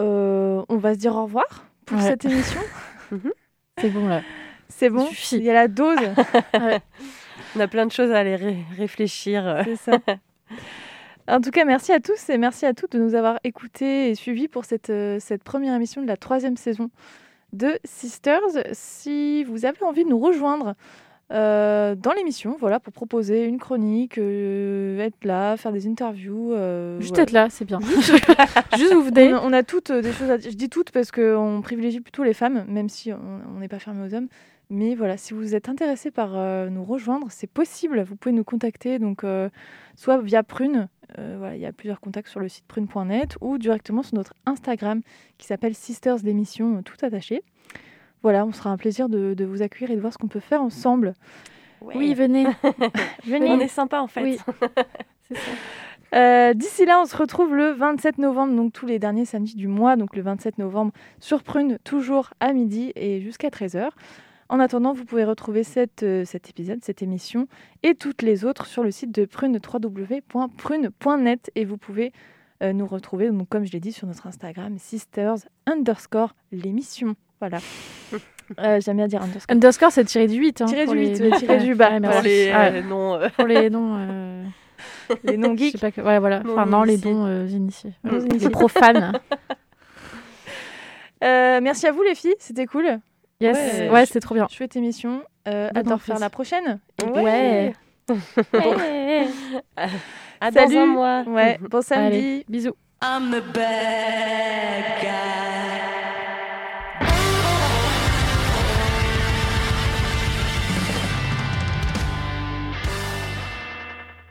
Euh, on va se dire au revoir pour Ouais. cette émission. (laughs) c'est bon là. C'est bon. Il y a la dose. (laughs) Ouais, On a plein de choses à aller ré- réfléchir. c'est ça. (laughs) En tout cas, merci à tous et merci à toutes de nous avoir écoutés et suivis pour cette, euh, cette première émission de la troisième saison de Sisters. Si vous avez envie de nous rejoindre euh, dans l'émission, voilà, pour proposer une chronique, euh, être là, faire des interviews. euh, Juste être là, c'est bien. (laughs) Juste vous venez. On a, on a toutes des choses à dire. Je dis toutes parce qu'on privilégie plutôt les femmes, même si on n'est pas fermé aux hommes. Mais voilà, si vous êtes intéressé par nous rejoindre, c'est possible. Vous pouvez nous contacter, donc soit via Prune, voilà, il y a plusieurs contacts sur le site prune.net, ou directement sur notre Instagram qui s'appelle Sisters l'émission, euh, tout attaché. Voilà, on sera un plaisir de, de vous accueillir et de voir ce qu'on peut faire ensemble. Oui, venez. (laughs) venez. On est sympa en fait. Oui. (laughs) Euh, D'ici là, on se retrouve le 27 novembre, donc tous les derniers samedis du mois, donc le 27 novembre sur Prune, toujours à midi et jusqu'à 13h. En attendant, vous pouvez retrouver cette, euh, cet épisode, cette émission et toutes les autres sur le site de Prune, www.prune.net et vous pouvez euh, nous retrouver, donc, comme je l'ai dit, sur notre Instagram, sisters underscore l'émission. Voilà. (laughs) Euh, J'aime bien dire underscore. Underscore, c'est tiré du 8. Hein, Tiré du les- 8, ouais, tiré du bas. Ouais, Pour merci. les Ouais. euh, noms, euh, Pour les (laughs) noms. euh, Les noms Je sais geeks. pas que... ouais, voilà. Non Enfin, non, les initiés. euh, initiés. Non Les profanes. (laughs) Euh, merci à vous les filles, c'était cool. Yes. Ouais, Ouais, c'était trop bien. Chouette émission. Euh, refaire reprise. la prochaine. Ouais. puis- à Salut. dans un mois. Ouais, bon samedi. Allez, bisous. I'm the bad guy.